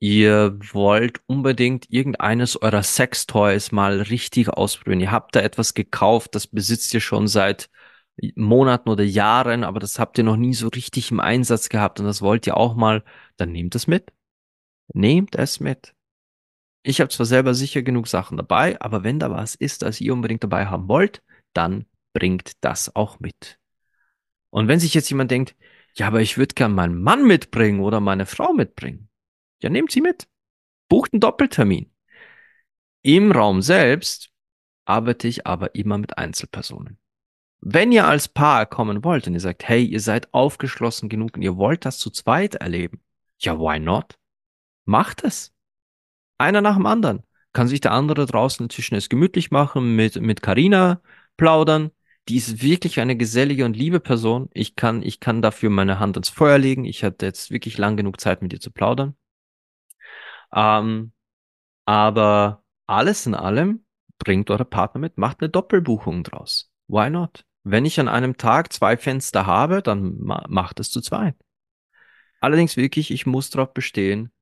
Speaker 1: ihr wollt unbedingt irgendeines eurer Sextoys mal richtig ausprobieren. Ihr habt da etwas gekauft, das besitzt ihr schon seit Monaten oder Jahren, aber das habt ihr noch nie so richtig im Einsatz gehabt und das wollt ihr auch mal, dann nehmt es mit. Nehmt es mit. Ich habe zwar selber sicher genug Sachen dabei, aber wenn da was ist, das ihr unbedingt dabei haben wollt, dann bringt das auch mit. Und wenn sich jetzt jemand denkt, ja, aber ich würde gern meinen Mann mitbringen oder meine Frau mitbringen, ja, nehmt sie mit. Bucht einen Doppeltermin. Im Raum selbst arbeite ich aber immer mit Einzelpersonen. Wenn ihr als Paar kommen wollt und ihr sagt, hey, ihr seid aufgeschlossen genug und ihr wollt das zu zweit erleben, ja, why not? Macht es. Einer nach dem anderen. Kann sich der andere draußen inzwischen es gemütlich machen, mit, mit Carina plaudern. Die ist wirklich eine gesellige und liebe Person. Ich kann, ich kann dafür meine Hand ins Feuer legen. Ich hatte jetzt wirklich lang genug Zeit, mit ihr zu plaudern. Ähm, aber alles in allem bringt eure Partner mit, macht eine Doppelbuchung draus. Why not? Wenn ich an einem Tag zwei Fenster habe, dann ma macht es zu zweit. Allerdings wirklich, ich muss darauf bestehen,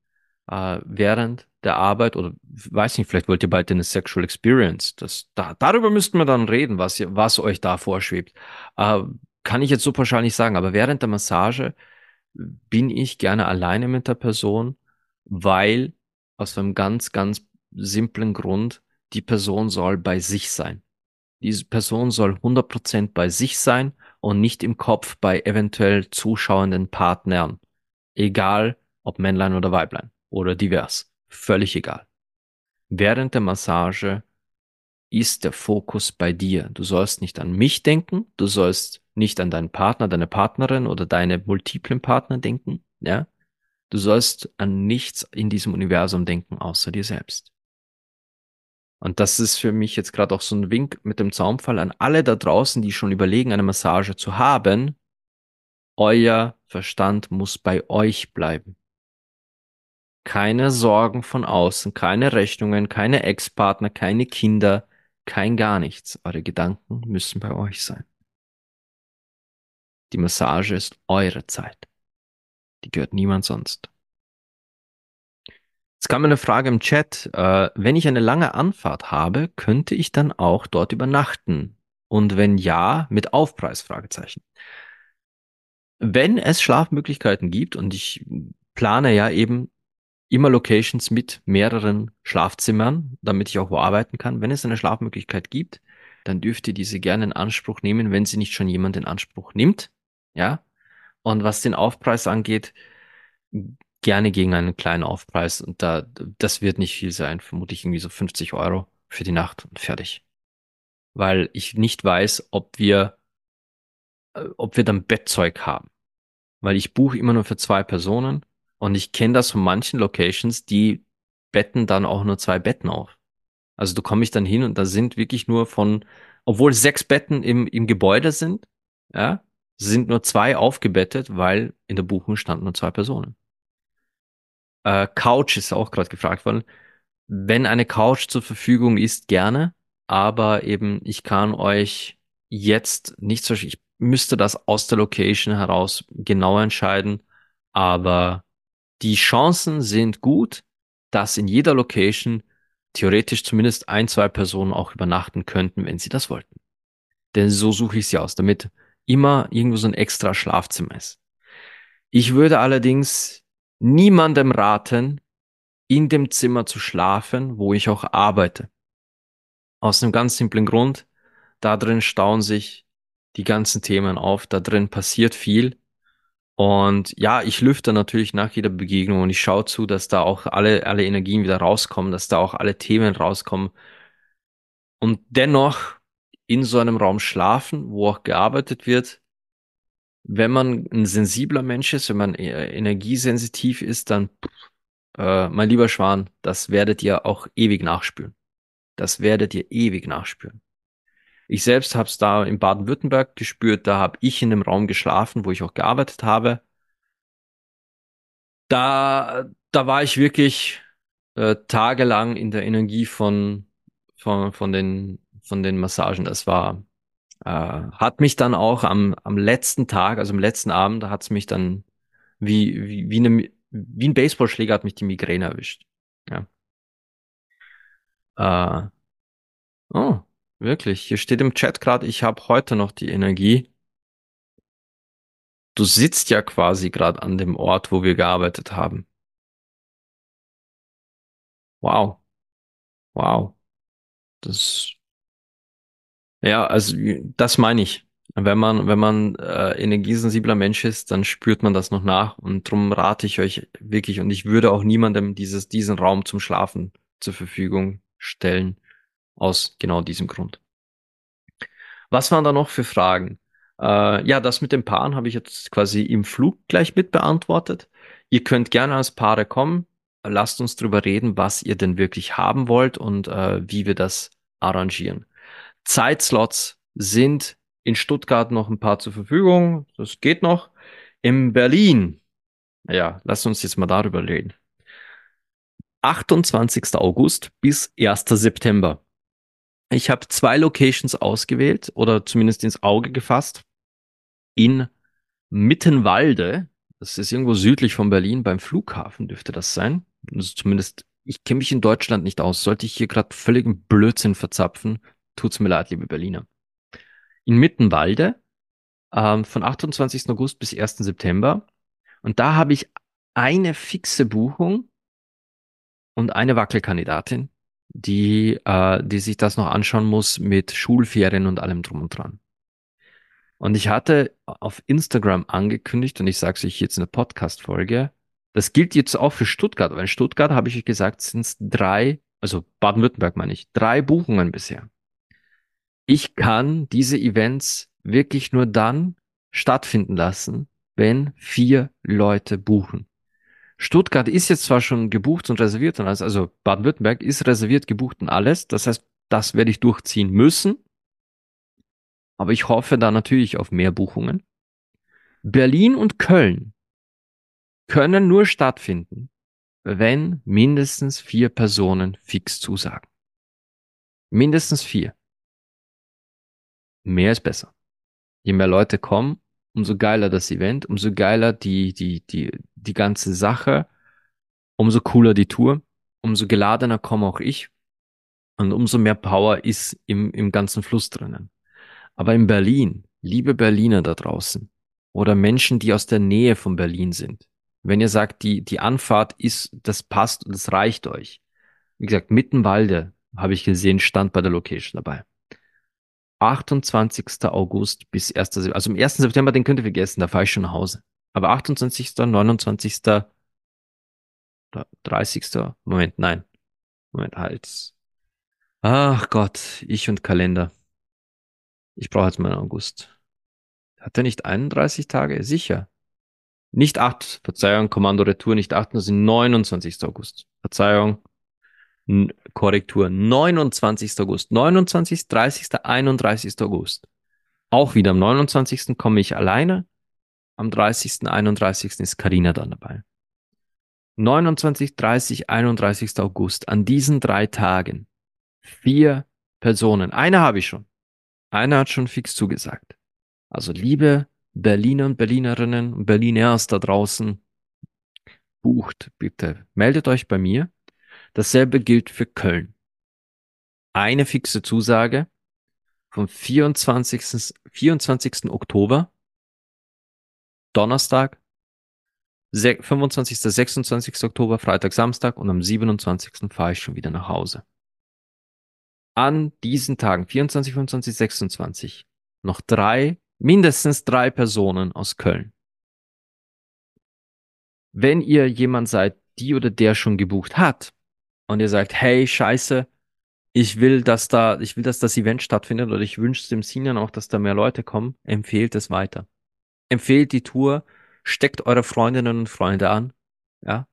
Speaker 1: äh, während der Arbeit oder weiß nicht, vielleicht wollt ihr bald eine Sexual Experience. Das, da, darüber müssten wir dann reden, was, was euch da vorschwebt. Äh, kann ich jetzt so pauschal nicht sagen, aber während der Massage bin ich gerne alleine mit der Person, weil aus einem ganz, ganz simplen Grund die Person soll bei sich sein. Diese Person soll 100% bei sich sein und nicht im Kopf bei eventuell zuschauenden Partnern. Egal, ob Männlein oder Weiblein oder divers. Völlig egal. Während der Massage ist der Fokus bei dir. Du sollst nicht an mich denken, du sollst nicht an deinen Partner, deine Partnerin oder deine multiplen Partner denken, ja? Du sollst an nichts in diesem Universum denken, außer dir selbst. Und das ist für mich jetzt gerade auch so ein Wink mit dem Zaumfall an alle da draußen, die schon überlegen, eine Massage zu haben. Euer Verstand muss bei euch bleiben. Keine Sorgen von außen, keine Rechnungen, keine Ex-Partner, keine Kinder, kein gar nichts. Eure Gedanken müssen bei euch sein. Die Massage ist eure Zeit. Die gehört niemand sonst. Jetzt kam eine Frage im Chat. Äh, wenn ich eine lange Anfahrt habe, könnte ich dann auch dort übernachten? Und wenn ja, mit Aufpreis? Fragezeichen. Wenn es Schlafmöglichkeiten gibt und ich plane ja eben immer Locations mit mehreren Schlafzimmern, damit ich auch wo arbeiten kann. Wenn es eine Schlafmöglichkeit gibt, dann dürft ihr diese gerne in Anspruch nehmen, wenn sie nicht schon jemand in Anspruch nimmt. Ja. Und was den Aufpreis angeht, gerne gegen einen kleinen Aufpreis. Und da, das wird nicht viel sein. Vermutlich irgendwie so 50 Euro für die Nacht und fertig. Weil ich nicht weiß, ob wir, äh, ob wir dann Bettzeug haben. Weil ich buche immer nur für zwei Personen und ich kenne das von manchen Locations, die betten dann auch nur zwei Betten auf. Also da komme ich dann hin und da sind wirklich nur von, obwohl sechs Betten im, im Gebäude sind, ja, sind nur zwei aufgebettet, weil in der Buchung standen nur zwei Personen. Äh, Couch ist auch gerade gefragt worden. Wenn eine Couch zur Verfügung ist, gerne, aber eben ich kann euch jetzt nicht so, ich müsste das aus der Location heraus genau entscheiden, aber die Chancen sind gut, dass in jeder Location theoretisch zumindest ein, zwei Personen auch übernachten könnten, wenn sie das wollten. Denn so suche ich sie aus, damit immer irgendwo so ein extra Schlafzimmer ist. Ich würde allerdings niemandem raten, in dem Zimmer zu schlafen, wo ich auch arbeite. Aus einem ganz simplen Grund, da drin stauen sich die ganzen Themen auf, da drin passiert viel und ja, ich lüfte natürlich nach jeder Begegnung und ich schaue zu, dass da auch alle, alle Energien wieder rauskommen, dass da auch alle Themen rauskommen. Und dennoch in so einem Raum schlafen, wo auch gearbeitet wird, wenn man ein sensibler Mensch ist, wenn man energiesensitiv ist, dann, äh, mein lieber Schwan, das werdet ihr auch ewig nachspüren. Das werdet ihr ewig nachspüren. Ich selbst habe es da in Baden-Württemberg gespürt, da habe ich in dem Raum geschlafen, wo ich auch gearbeitet habe. Da, da war ich wirklich äh, tagelang in der Energie von, von, von, den, von den Massagen. Das war, äh, hat mich dann auch am, am letzten Tag, also am letzten Abend, da hat es mich dann wie, wie, wie, eine, wie ein Baseballschläger hat mich die Migräne erwischt. Ja. Äh, oh, Wirklich, hier steht im Chat gerade, ich habe heute noch die Energie. Du sitzt ja quasi gerade an dem Ort, wo wir gearbeitet haben. Wow. Wow. Das, ja, also das meine ich. Wenn man, wenn man äh, energiesensibler Mensch ist, dann spürt man das noch nach und drum rate ich euch wirklich und ich würde auch niemandem dieses, diesen Raum zum Schlafen zur Verfügung stellen. Aus genau diesem Grund. Was waren da noch für Fragen? Äh, ja, das mit den Paaren habe ich jetzt quasi im Flug gleich mit beantwortet. Ihr könnt gerne als Paare kommen. Lasst uns drüber reden, was ihr denn wirklich haben wollt und äh, wie wir das arrangieren. Zeitslots sind in Stuttgart noch ein paar zur Verfügung. Das geht noch. In Berlin, ja, lasst uns jetzt mal darüber reden. 28. August bis 1. September. Ich habe zwei Locations ausgewählt oder zumindest ins Auge gefasst. In Mittenwalde, das ist irgendwo südlich von Berlin, beim Flughafen dürfte das sein. Also zumindest, ich kenne mich in Deutschland nicht aus. Sollte ich hier gerade völligen Blödsinn verzapfen, tut's mir leid, liebe Berliner. In Mittenwalde, ähm, von 28. August bis 1. September. Und da habe ich eine fixe Buchung und eine Wackelkandidatin die, äh, die sich das noch anschauen muss mit Schulferien und allem drum und dran. Und ich hatte auf Instagram angekündigt, und ich sage es euch jetzt in der Podcast-Folge, das gilt jetzt auch für Stuttgart, weil in Stuttgart habe ich gesagt, sind es drei, also Baden-Württemberg meine ich, drei Buchungen bisher. Ich kann diese Events wirklich nur dann stattfinden lassen, wenn vier Leute buchen. Stuttgart ist jetzt zwar schon gebucht und reserviert und alles, also Baden-Württemberg ist reserviert, gebucht und alles. Das heißt, das werde ich durchziehen müssen. Aber ich hoffe da natürlich auf mehr Buchungen. Berlin und Köln können nur stattfinden, wenn mindestens vier Personen fix zusagen. Mindestens vier. Mehr ist besser. Je mehr Leute kommen, umso geiler das Event, umso geiler die, die, die, die ganze Sache, umso cooler die Tour, umso geladener komme auch ich und umso mehr Power ist im, im ganzen Fluss drinnen. Aber in Berlin, liebe Berliner da draußen oder Menschen, die aus der Nähe von Berlin sind, wenn ihr sagt, die, die Anfahrt ist, das passt und das reicht euch. Wie gesagt, Mittenwalde habe ich gesehen, stand bei der Location dabei. 28. August bis 1. September. Also am 1. September, den könnt ihr vergessen, da fahre ich schon nach Hause. Aber 28., 29., 30. Moment, nein. Moment, halt. Ach Gott, ich und Kalender. Ich brauche jetzt mal August. Hat er nicht 31 Tage? Sicher. Nicht 8, Verzeihung, Kommando Retour, nicht 8, das sind 29. August. Verzeihung, Korrektur, 29. August, 29., 30., 31. August. Auch wieder am 29. komme ich alleine. Am 30., 31. ist Karina dann dabei. 29, 30, 31. August. An diesen drei Tagen. Vier Personen. Eine habe ich schon. Eine hat schon fix zugesagt. Also liebe Berliner und Berlinerinnen und Berliners da draußen, bucht bitte. Meldet euch bei mir. Dasselbe gilt für Köln. Eine fixe Zusage vom 24. 24. Oktober, Donnerstag, 25. 26. Oktober, Freitag, Samstag und am 27. fahre ich schon wieder nach Hause. An diesen Tagen, 24, 25, 26, noch drei, mindestens drei Personen aus Köln. Wenn ihr jemand seid, die oder der schon gebucht hat, und ihr sagt, hey, scheiße, ich will, dass da, ich will, dass das Event stattfindet oder ich wünsche dem Senior auch, dass da mehr Leute kommen, empfehlt es weiter. Empfehlt die Tour, steckt eure Freundinnen und Freunde an, ja,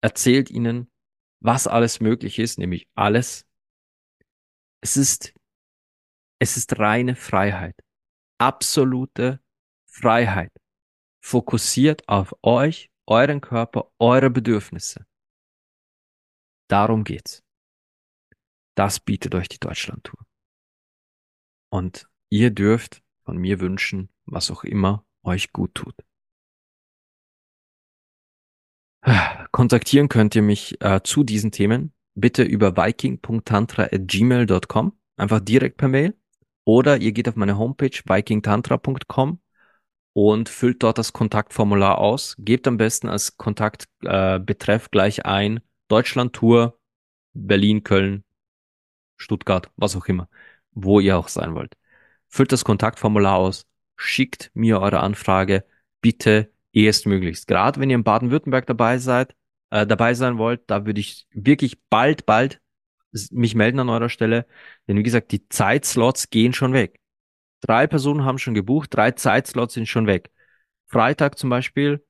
Speaker 1: erzählt ihnen, was alles möglich ist, nämlich alles. Es ist, es ist reine Freiheit. Absolute Freiheit. Fokussiert auf euch, euren Körper, eure Bedürfnisse. Darum geht's. Das bietet euch die Deutschlandtour. Und ihr dürft von mir wünschen, was auch immer euch gut tut. Kontaktieren könnt ihr mich äh, zu diesen Themen bitte über viking.tantra@gmail.com, einfach direkt per Mail oder ihr geht auf meine Homepage vikingtantra.com und füllt dort das Kontaktformular aus. Gebt am besten als Kontaktbetreff äh, gleich ein Deutschland-Tour, Berlin, Köln, Stuttgart, was auch immer, wo ihr auch sein wollt. Füllt das Kontaktformular aus, schickt mir eure Anfrage, bitte erstmöglichst. Gerade wenn ihr in Baden-Württemberg dabei seid, äh, dabei sein wollt, da würde ich wirklich bald, bald mich melden an eurer Stelle, denn wie gesagt, die Zeitslots gehen schon weg. Drei Personen haben schon gebucht, drei Zeitslots sind schon weg. Freitag zum Beispiel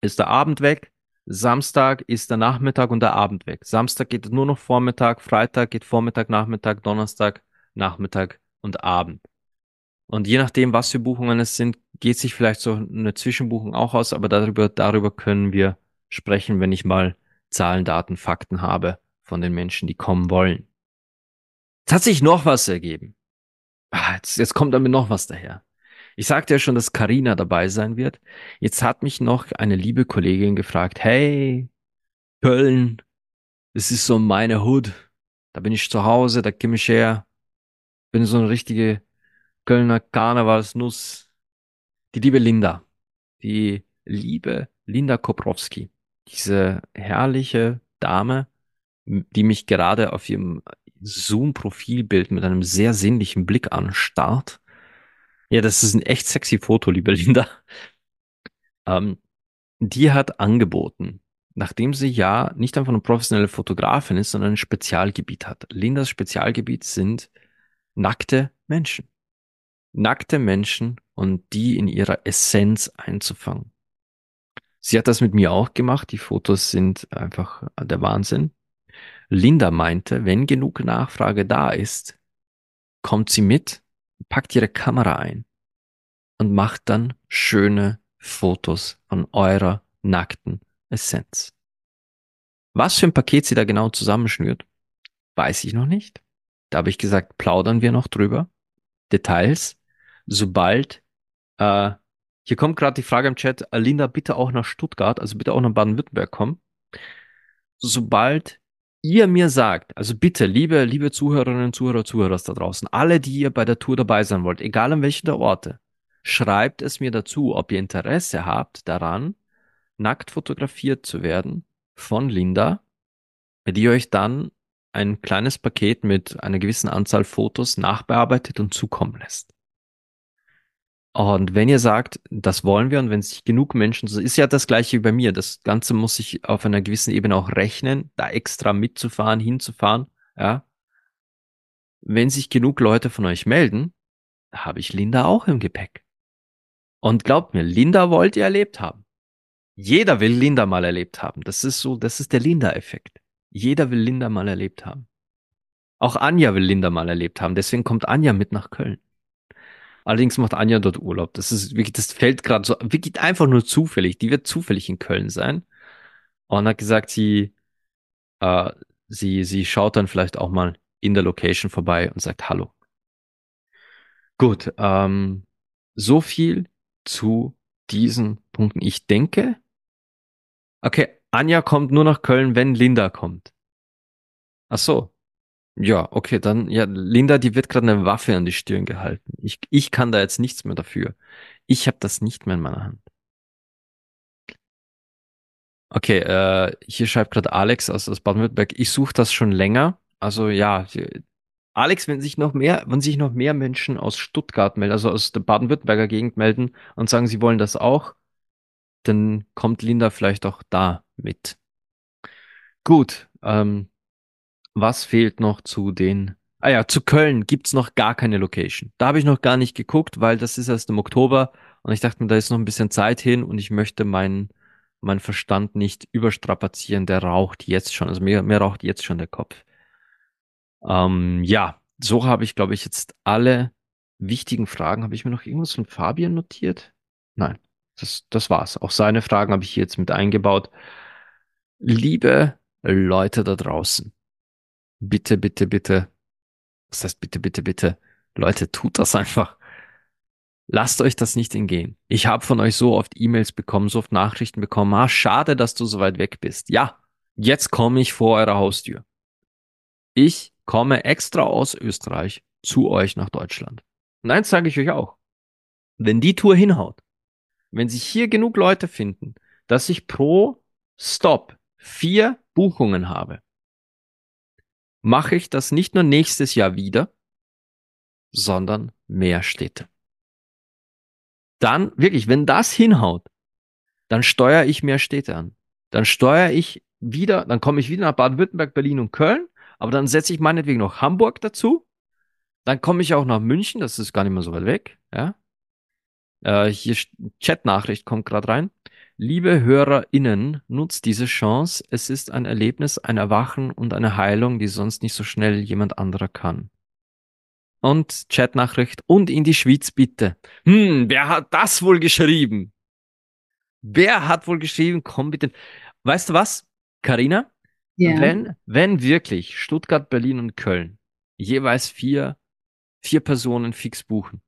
Speaker 1: ist der Abend weg, Samstag ist der Nachmittag und der Abend weg. Samstag geht nur noch Vormittag, Freitag geht Vormittag, Nachmittag, Donnerstag, Nachmittag und Abend. Und je nachdem, was für Buchungen es sind, geht sich vielleicht so eine Zwischenbuchung auch aus, aber darüber, darüber können wir sprechen, wenn ich mal Zahlen, Daten, Fakten habe von den Menschen, die kommen wollen. Jetzt hat sich noch was ergeben. Ah, jetzt, jetzt kommt damit noch was daher. Ich sagte ja schon, dass Karina dabei sein wird. Jetzt hat mich noch eine liebe Kollegin gefragt, hey, Köln, das ist so meine Hut. Da bin ich zu Hause, da komme ich her. Bin so eine richtige Kölner Karnevalsnuss. Die liebe Linda. Die liebe Linda Koprowski. Diese herrliche Dame, die mich gerade auf ihrem Zoom-Profilbild mit einem sehr sinnlichen Blick anstarrt. Ja, das ist ein echt sexy Foto, liebe Linda. Ähm, die hat angeboten, nachdem sie ja nicht einfach eine professionelle Fotografin ist, sondern ein Spezialgebiet hat. Lindas Spezialgebiet sind nackte Menschen. Nackte Menschen und die in ihrer Essenz einzufangen. Sie hat das mit mir auch gemacht. Die Fotos sind einfach der Wahnsinn. Linda meinte, wenn genug Nachfrage da ist, kommt sie mit, packt ihre Kamera ein und macht dann schöne Fotos von eurer nackten Essenz. Was für ein Paket sie da genau zusammenschnürt, weiß ich noch nicht. Da habe ich gesagt, plaudern wir noch drüber. Details, sobald, äh, hier kommt gerade die Frage im Chat, Linda, bitte auch nach Stuttgart, also bitte auch nach Baden-Württemberg kommen. Sobald ihr mir sagt, also bitte, liebe, liebe Zuhörerinnen, Zuhörer, Zuhörer da draußen, alle, die ihr bei der Tour dabei sein wollt, egal an welchen der Orte, schreibt es mir dazu, ob ihr Interesse habt daran, nackt fotografiert zu werden von Linda, die euch dann ein kleines Paket mit einer gewissen Anzahl Fotos nachbearbeitet und zukommen lässt. Und wenn ihr sagt, das wollen wir und wenn sich genug Menschen, so ist ja das gleiche wie bei mir, das Ganze muss sich auf einer gewissen Ebene auch rechnen, da extra mitzufahren, hinzufahren, ja. Wenn sich genug Leute von euch melden, habe ich Linda auch im Gepäck. Und glaubt mir, Linda wollt ihr erlebt haben. Jeder will Linda mal erlebt haben. Das ist so, das ist der Linda-Effekt. Jeder will Linda mal erlebt haben. Auch Anja will Linda mal erlebt haben. Deswegen kommt Anja mit nach Köln. Allerdings macht Anja dort Urlaub. Das ist wirklich, das fällt gerade so, wirklich einfach nur zufällig. Die wird zufällig in Köln sein. Und hat gesagt, sie, äh, sie, sie schaut dann vielleicht auch mal in der Location vorbei und sagt Hallo. Gut, ähm, so viel zu diesen Punkten. Ich denke, okay, Anja kommt nur nach Köln, wenn Linda kommt. Ach so. Ja, okay, dann, ja, Linda, die wird gerade eine Waffe an die Stirn gehalten. Ich, ich kann da jetzt nichts mehr dafür. Ich habe das nicht mehr in meiner Hand. Okay, äh, hier schreibt gerade Alex aus, aus Baden-Württemberg, ich suche das schon länger. Also ja, Alex, wenn sich noch mehr, wenn sich noch mehr Menschen aus Stuttgart melden, also aus der Baden-Württemberger Gegend melden und sagen, sie wollen das auch, dann kommt Linda vielleicht auch da mit. Gut, ähm, was fehlt noch zu den? Ah ja, zu Köln gibt's noch gar keine Location. Da habe ich noch gar nicht geguckt, weil das ist erst im Oktober und ich dachte mir, da ist noch ein bisschen Zeit hin und ich möchte meinen mein Verstand nicht überstrapazieren. Der raucht jetzt schon, also mir, mir raucht jetzt schon der Kopf. Ähm, ja, so habe ich, glaube ich, jetzt alle wichtigen Fragen. Habe ich mir noch irgendwas von Fabian notiert? Nein, das, das war's. Auch seine Fragen habe ich hier jetzt mit eingebaut. Liebe Leute da draußen, bitte, bitte, bitte, was heißt bitte, bitte, bitte? Leute, tut das einfach. Lasst euch das nicht entgehen. Ich habe von euch so oft E-Mails bekommen, so oft Nachrichten bekommen. Ah, schade, dass du so weit weg bist. Ja, jetzt komme ich vor eurer Haustür. Ich komme extra aus Österreich zu euch nach Deutschland. Und eins sage ich euch auch. Wenn die Tour hinhaut, wenn sich hier genug Leute finden, dass ich pro Stop vier Buchungen habe, mache ich das nicht nur nächstes Jahr wieder, sondern mehr Städte. Dann wirklich, wenn das hinhaut, dann steuere ich mehr Städte an. Dann steuere ich wieder, dann komme ich wieder nach Baden-Württemberg, Berlin und Köln aber dann setze ich meinetwegen noch Hamburg dazu. Dann komme ich auch nach München, das ist gar nicht mehr so weit weg. Ja? Äh, hier Chat-Nachricht kommt gerade rein. Liebe HörerInnen, nutzt diese Chance. Es ist ein Erlebnis, ein Erwachen und eine Heilung, die sonst nicht so schnell jemand anderer kann. Und Chat-Nachricht und in die Schweiz bitte. Hm, wer hat das wohl geschrieben? Wer hat wohl geschrieben? Komm bitte. Weißt du was, Karina? Ja. Wenn, wenn wirklich Stuttgart, Berlin und Köln jeweils vier, vier Personen fix buchen,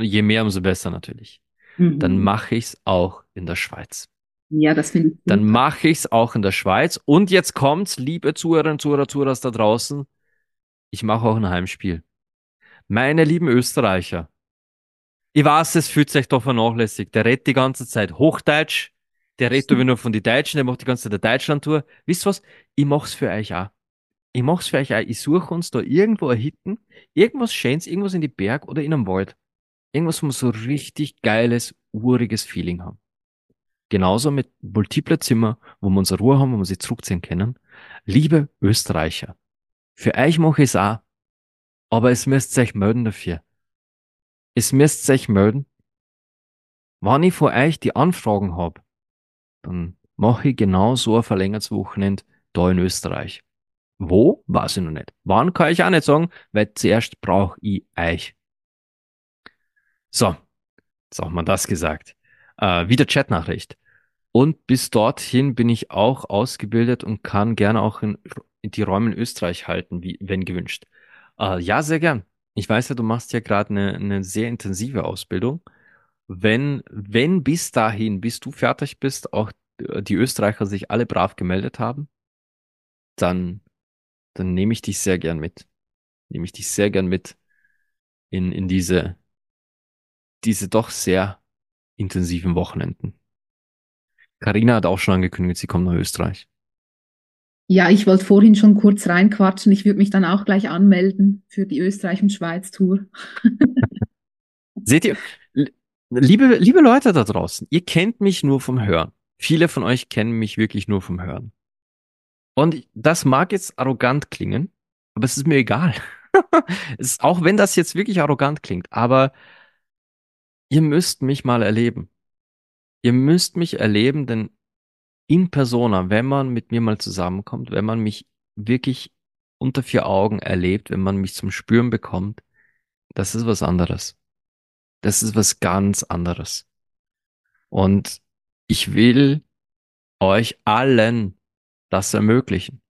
Speaker 1: je mehr, umso besser natürlich, mhm. dann mache ich es auch in der Schweiz.
Speaker 2: Ja, das finde ich. Gut.
Speaker 1: Dann mache ich es auch in der Schweiz. Und jetzt kommt's, liebe Zuhörerinnen, Zuhörer, Zuhörer da draußen. Ich mache auch ein Heimspiel. Meine lieben Österreicher. Ich weiß, es fühlt sich doch vernachlässigt. Der redet die ganze Zeit Hochdeutsch. Der redet aber nur von den Deutschen, der macht die ganze Zeit der Deutschland-Tour. Wisst was? Ich mach's für euch auch. ich mach's für euch auch, ich suche uns da irgendwo ein Hitten, irgendwas Schönes, irgendwas in die Berg oder in einem Wald. Irgendwas, wir so richtig geiles, uriges Feeling haben. Genauso mit multiple Zimmer, wo wir unsere Ruhe haben, wo wir sie zurückziehen können. Liebe Österreicher, für euch mache ich es auch, aber es müsst euch melden dafür. Es müsst euch melden. Wenn ich vor euch die Anfragen hab, dann mache ich genau so ein verlängertes Wochenende da in Österreich. Wo? Weiß ich noch nicht. Wann kann ich auch nicht sagen, weil zuerst brauche ich euch. So, jetzt haben wir das gesagt. Äh, wieder Chatnachricht. Und bis dorthin bin ich auch ausgebildet und kann gerne auch in, in die Räume in Österreich halten, wie, wenn gewünscht. Äh, ja, sehr gern. Ich weiß ja, du machst ja gerade eine, eine sehr intensive Ausbildung. Wenn, wenn bis dahin, bis du fertig bist, auch die Österreicher sich alle brav gemeldet haben, dann, dann nehme ich dich sehr gern mit. Nehme ich dich sehr gern mit in, in diese, diese doch sehr intensiven Wochenenden. Karina hat auch schon angekündigt, sie kommt nach Österreich.
Speaker 2: Ja, ich wollte vorhin schon kurz reinquatschen. Ich würde mich dann auch gleich anmelden für die Österreich- und Schweiz-Tour.
Speaker 1: Seht ihr, liebe, liebe Leute da draußen, ihr kennt mich nur vom Hören. Viele von euch kennen mich wirklich nur vom Hören. Und das mag jetzt arrogant klingen, aber es ist mir egal. ist, auch wenn das jetzt wirklich arrogant klingt, aber ihr müsst mich mal erleben. Ihr müsst mich erleben, denn in persona, wenn man mit mir mal zusammenkommt, wenn man mich wirklich unter vier Augen erlebt, wenn man mich zum Spüren bekommt, das ist was anderes. Das ist was ganz anderes. Und ich will euch allen das ermöglichen.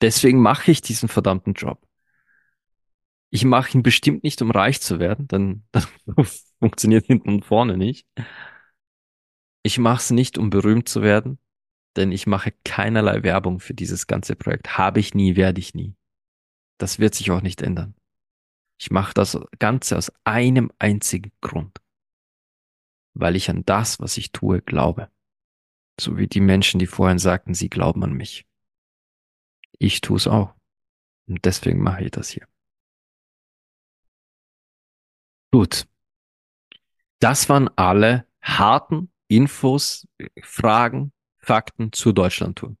Speaker 1: Deswegen mache ich diesen verdammten Job. Ich mache ihn bestimmt nicht, um reich zu werden, denn funktioniert hinten und vorne nicht. Ich mache es nicht, um berühmt zu werden, denn ich mache keinerlei Werbung für dieses ganze Projekt. Habe ich nie, werde ich nie. Das wird sich auch nicht ändern. Ich mache das Ganze aus einem einzigen Grund. Weil ich an das, was ich tue, glaube. So wie die Menschen, die vorhin sagten, sie glauben an mich. Ich tue es auch. Und deswegen mache ich das hier. Gut. Das waren alle harten Infos, Fragen, Fakten zur Deutschlandtour.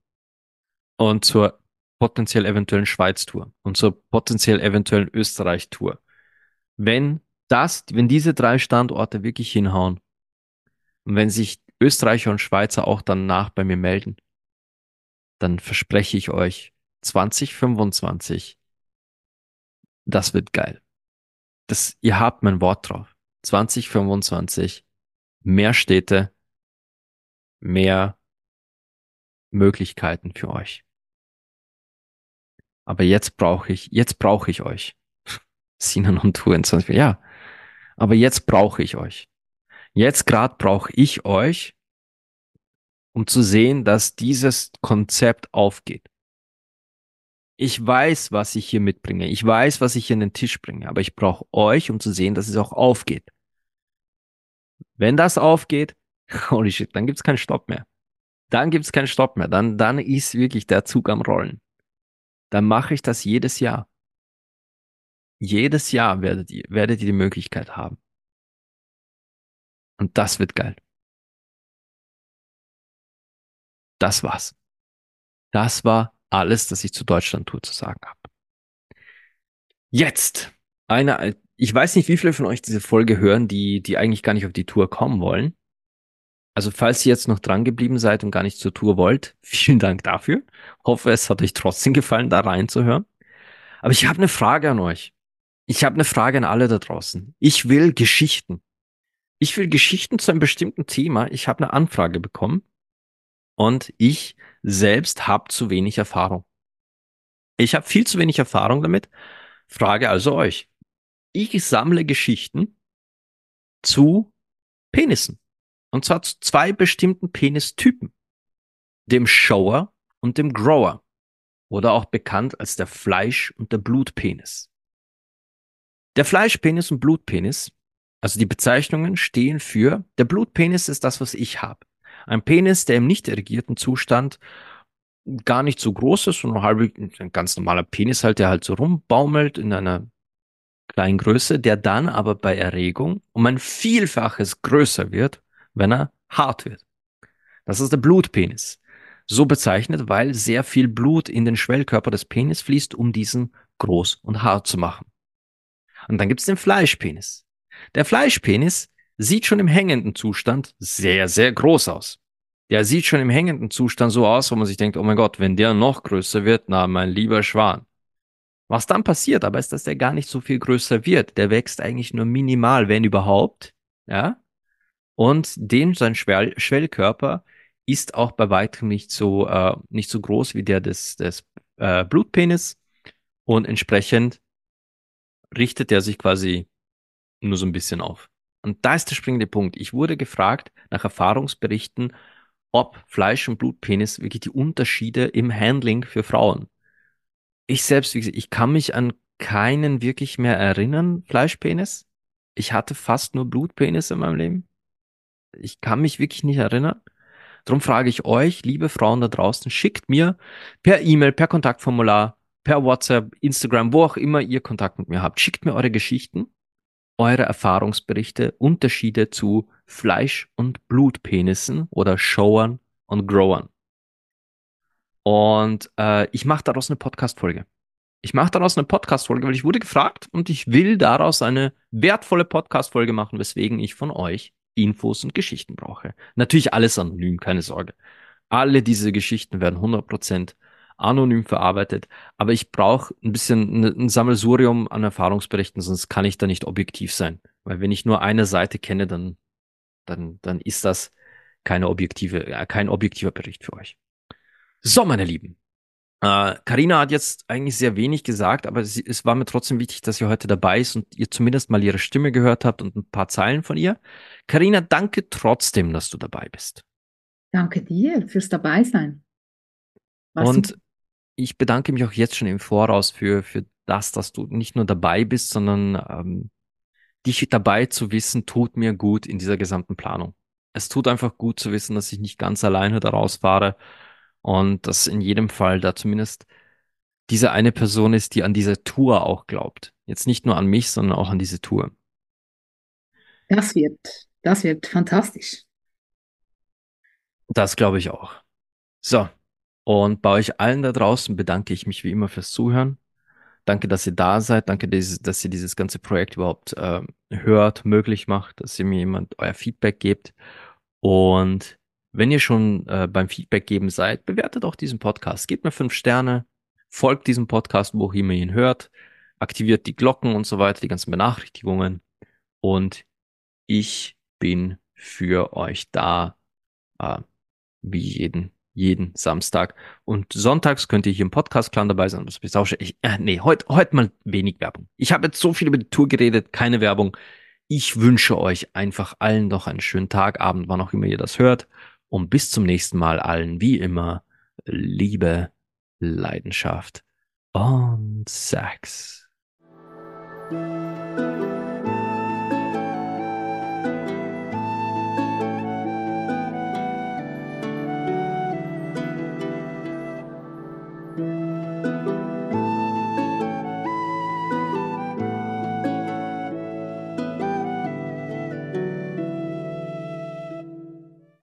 Speaker 1: Und zur potenziell eventuellen Schweiz-Tour und zur potenziell eventuellen Österreich-Tour. Wenn das, wenn diese drei Standorte wirklich hinhauen und wenn sich Österreicher und Schweizer auch danach bei mir melden, dann verspreche ich euch 2025, das wird geil. Das, ihr habt mein Wort drauf. 2025, mehr Städte, mehr Möglichkeiten für euch. Aber jetzt brauche ich, jetzt brauche ich euch. Sinan und Tour in 20, ja. Aber jetzt brauche ich euch. Jetzt gerade brauche ich euch, um zu sehen, dass dieses Konzept aufgeht. Ich weiß, was ich hier mitbringe. Ich weiß, was ich hier in den Tisch bringe. Aber ich brauche euch, um zu sehen, dass es auch aufgeht. Wenn das aufgeht, holy shit, dann gibt's keinen Stopp mehr. Dann gibt's keinen Stopp mehr. Dann, dann ist wirklich der Zug am Rollen. Dann mache ich das jedes Jahr. Jedes Jahr werdet ihr, werdet ihr die Möglichkeit haben. Und das wird geil. Das war's. Das war alles, das ich zu Deutschland Tour zu sagen habe. Jetzt eine, ich weiß nicht, wie viele von euch diese Folge hören, die, die eigentlich gar nicht auf die Tour kommen wollen. Also falls ihr jetzt noch dran geblieben seid und gar nicht zur Tour wollt, vielen Dank dafür. Hoffe, es hat euch trotzdem gefallen, da reinzuhören. Aber ich habe eine Frage an euch. Ich habe eine Frage an alle da draußen. Ich will Geschichten. Ich will Geschichten zu einem bestimmten Thema. Ich habe eine Anfrage bekommen und ich selbst habe zu wenig Erfahrung. Ich habe viel zu wenig Erfahrung damit. Frage also euch. Ich sammle Geschichten zu Penissen. Und zwar zu zwei bestimmten Penistypen. Dem Shower und dem Grower. Oder auch bekannt als der Fleisch- und der Blutpenis. Der Fleischpenis und Blutpenis, also die Bezeichnungen stehen für, der Blutpenis ist das, was ich habe. Ein Penis, der im nicht erregierten Zustand gar nicht so groß ist, sondern halb, ein ganz normaler Penis halt, der halt so rumbaumelt in einer kleinen Größe, der dann aber bei Erregung um ein Vielfaches größer wird, wenn er hart wird. Das ist der Blutpenis. So bezeichnet, weil sehr viel Blut in den Schwellkörper des Penis fließt, um diesen groß und hart zu machen. Und dann gibt's den Fleischpenis. Der Fleischpenis sieht schon im hängenden Zustand sehr, sehr groß aus. Der sieht schon im hängenden Zustand so aus, wo man sich denkt, oh mein Gott, wenn der noch größer wird, na, mein lieber Schwan. Was dann passiert aber ist, dass der gar nicht so viel größer wird. Der wächst eigentlich nur minimal, wenn überhaupt, ja. Und den, sein Schwell Schwellkörper ist auch bei weitem nicht so, äh, nicht so groß wie der des, des äh, Blutpenis. Und entsprechend richtet er sich quasi nur so ein bisschen auf. Und da ist der springende Punkt. Ich wurde gefragt nach Erfahrungsberichten, ob Fleisch- und Blutpenis wirklich die Unterschiede im Handling für Frauen. Ich selbst, wie gesagt, ich kann mich an keinen wirklich mehr erinnern, Fleischpenis. Ich hatte fast nur Blutpenis in meinem Leben. Ich kann mich wirklich nicht erinnern. Darum frage ich euch, liebe Frauen da draußen, schickt mir per E-Mail, per Kontaktformular, per WhatsApp, Instagram, wo auch immer ihr Kontakt mit mir habt, schickt mir eure Geschichten eure Erfahrungsberichte, Unterschiede zu Fleisch- und Blutpenissen oder Showern und Growern. Und äh, ich mache daraus eine Podcast-Folge. Ich mache daraus eine Podcast-Folge, weil ich wurde gefragt und ich will daraus eine wertvolle Podcast-Folge machen, weswegen ich von euch Infos und Geschichten brauche. Natürlich alles anonym, keine Sorge. Alle diese Geschichten werden 100% anonym verarbeitet. Aber ich brauche ein bisschen ein Sammelsurium an Erfahrungsberichten, sonst kann ich da nicht objektiv sein. Weil wenn ich nur eine Seite kenne, dann, dann, dann ist das keine objektive, äh, kein objektiver Bericht für euch. So, meine Lieben. Karina äh, hat jetzt eigentlich sehr wenig gesagt, aber sie, es war mir trotzdem wichtig, dass sie heute dabei ist und ihr zumindest mal ihre Stimme gehört habt und ein paar Zeilen von ihr. Karina, danke trotzdem, dass du dabei bist.
Speaker 2: Danke dir fürs Dabeisein.
Speaker 1: und ich bedanke mich auch jetzt schon im Voraus für, für das, dass du nicht nur dabei bist, sondern ähm, dich dabei zu wissen, tut mir gut in dieser gesamten Planung. Es tut einfach gut zu wissen, dass ich nicht ganz alleine daraus fahre und dass in jedem Fall da zumindest diese eine Person ist, die an diese Tour auch glaubt. Jetzt nicht nur an mich, sondern auch an diese Tour.
Speaker 2: Das wird, das wird fantastisch.
Speaker 1: Das glaube ich auch. So, und bei euch allen da draußen bedanke ich mich wie immer fürs Zuhören. Danke, dass ihr da seid. Danke, dass ihr dieses ganze Projekt überhaupt äh, hört, möglich macht, dass ihr mir jemand euer Feedback gebt. Und wenn ihr schon äh, beim Feedback geben seid, bewertet auch diesen Podcast. Gebt mir fünf Sterne, folgt diesem Podcast, wo ihr ihn hört, aktiviert die Glocken und so weiter, die ganzen Benachrichtigungen. Und ich bin für euch da, äh, wie jeden jeden Samstag. Und sonntags könnt ihr hier im Podcast-Clan dabei sein. Das ist auch schon, ich, äh, nee, heute heute mal wenig Werbung. Ich habe jetzt so viel über die Tour geredet, keine Werbung. Ich wünsche euch einfach allen noch einen schönen Tag, Abend, wann auch immer ihr das hört. Und bis zum nächsten Mal allen, wie immer, Liebe, Leidenschaft und Sex.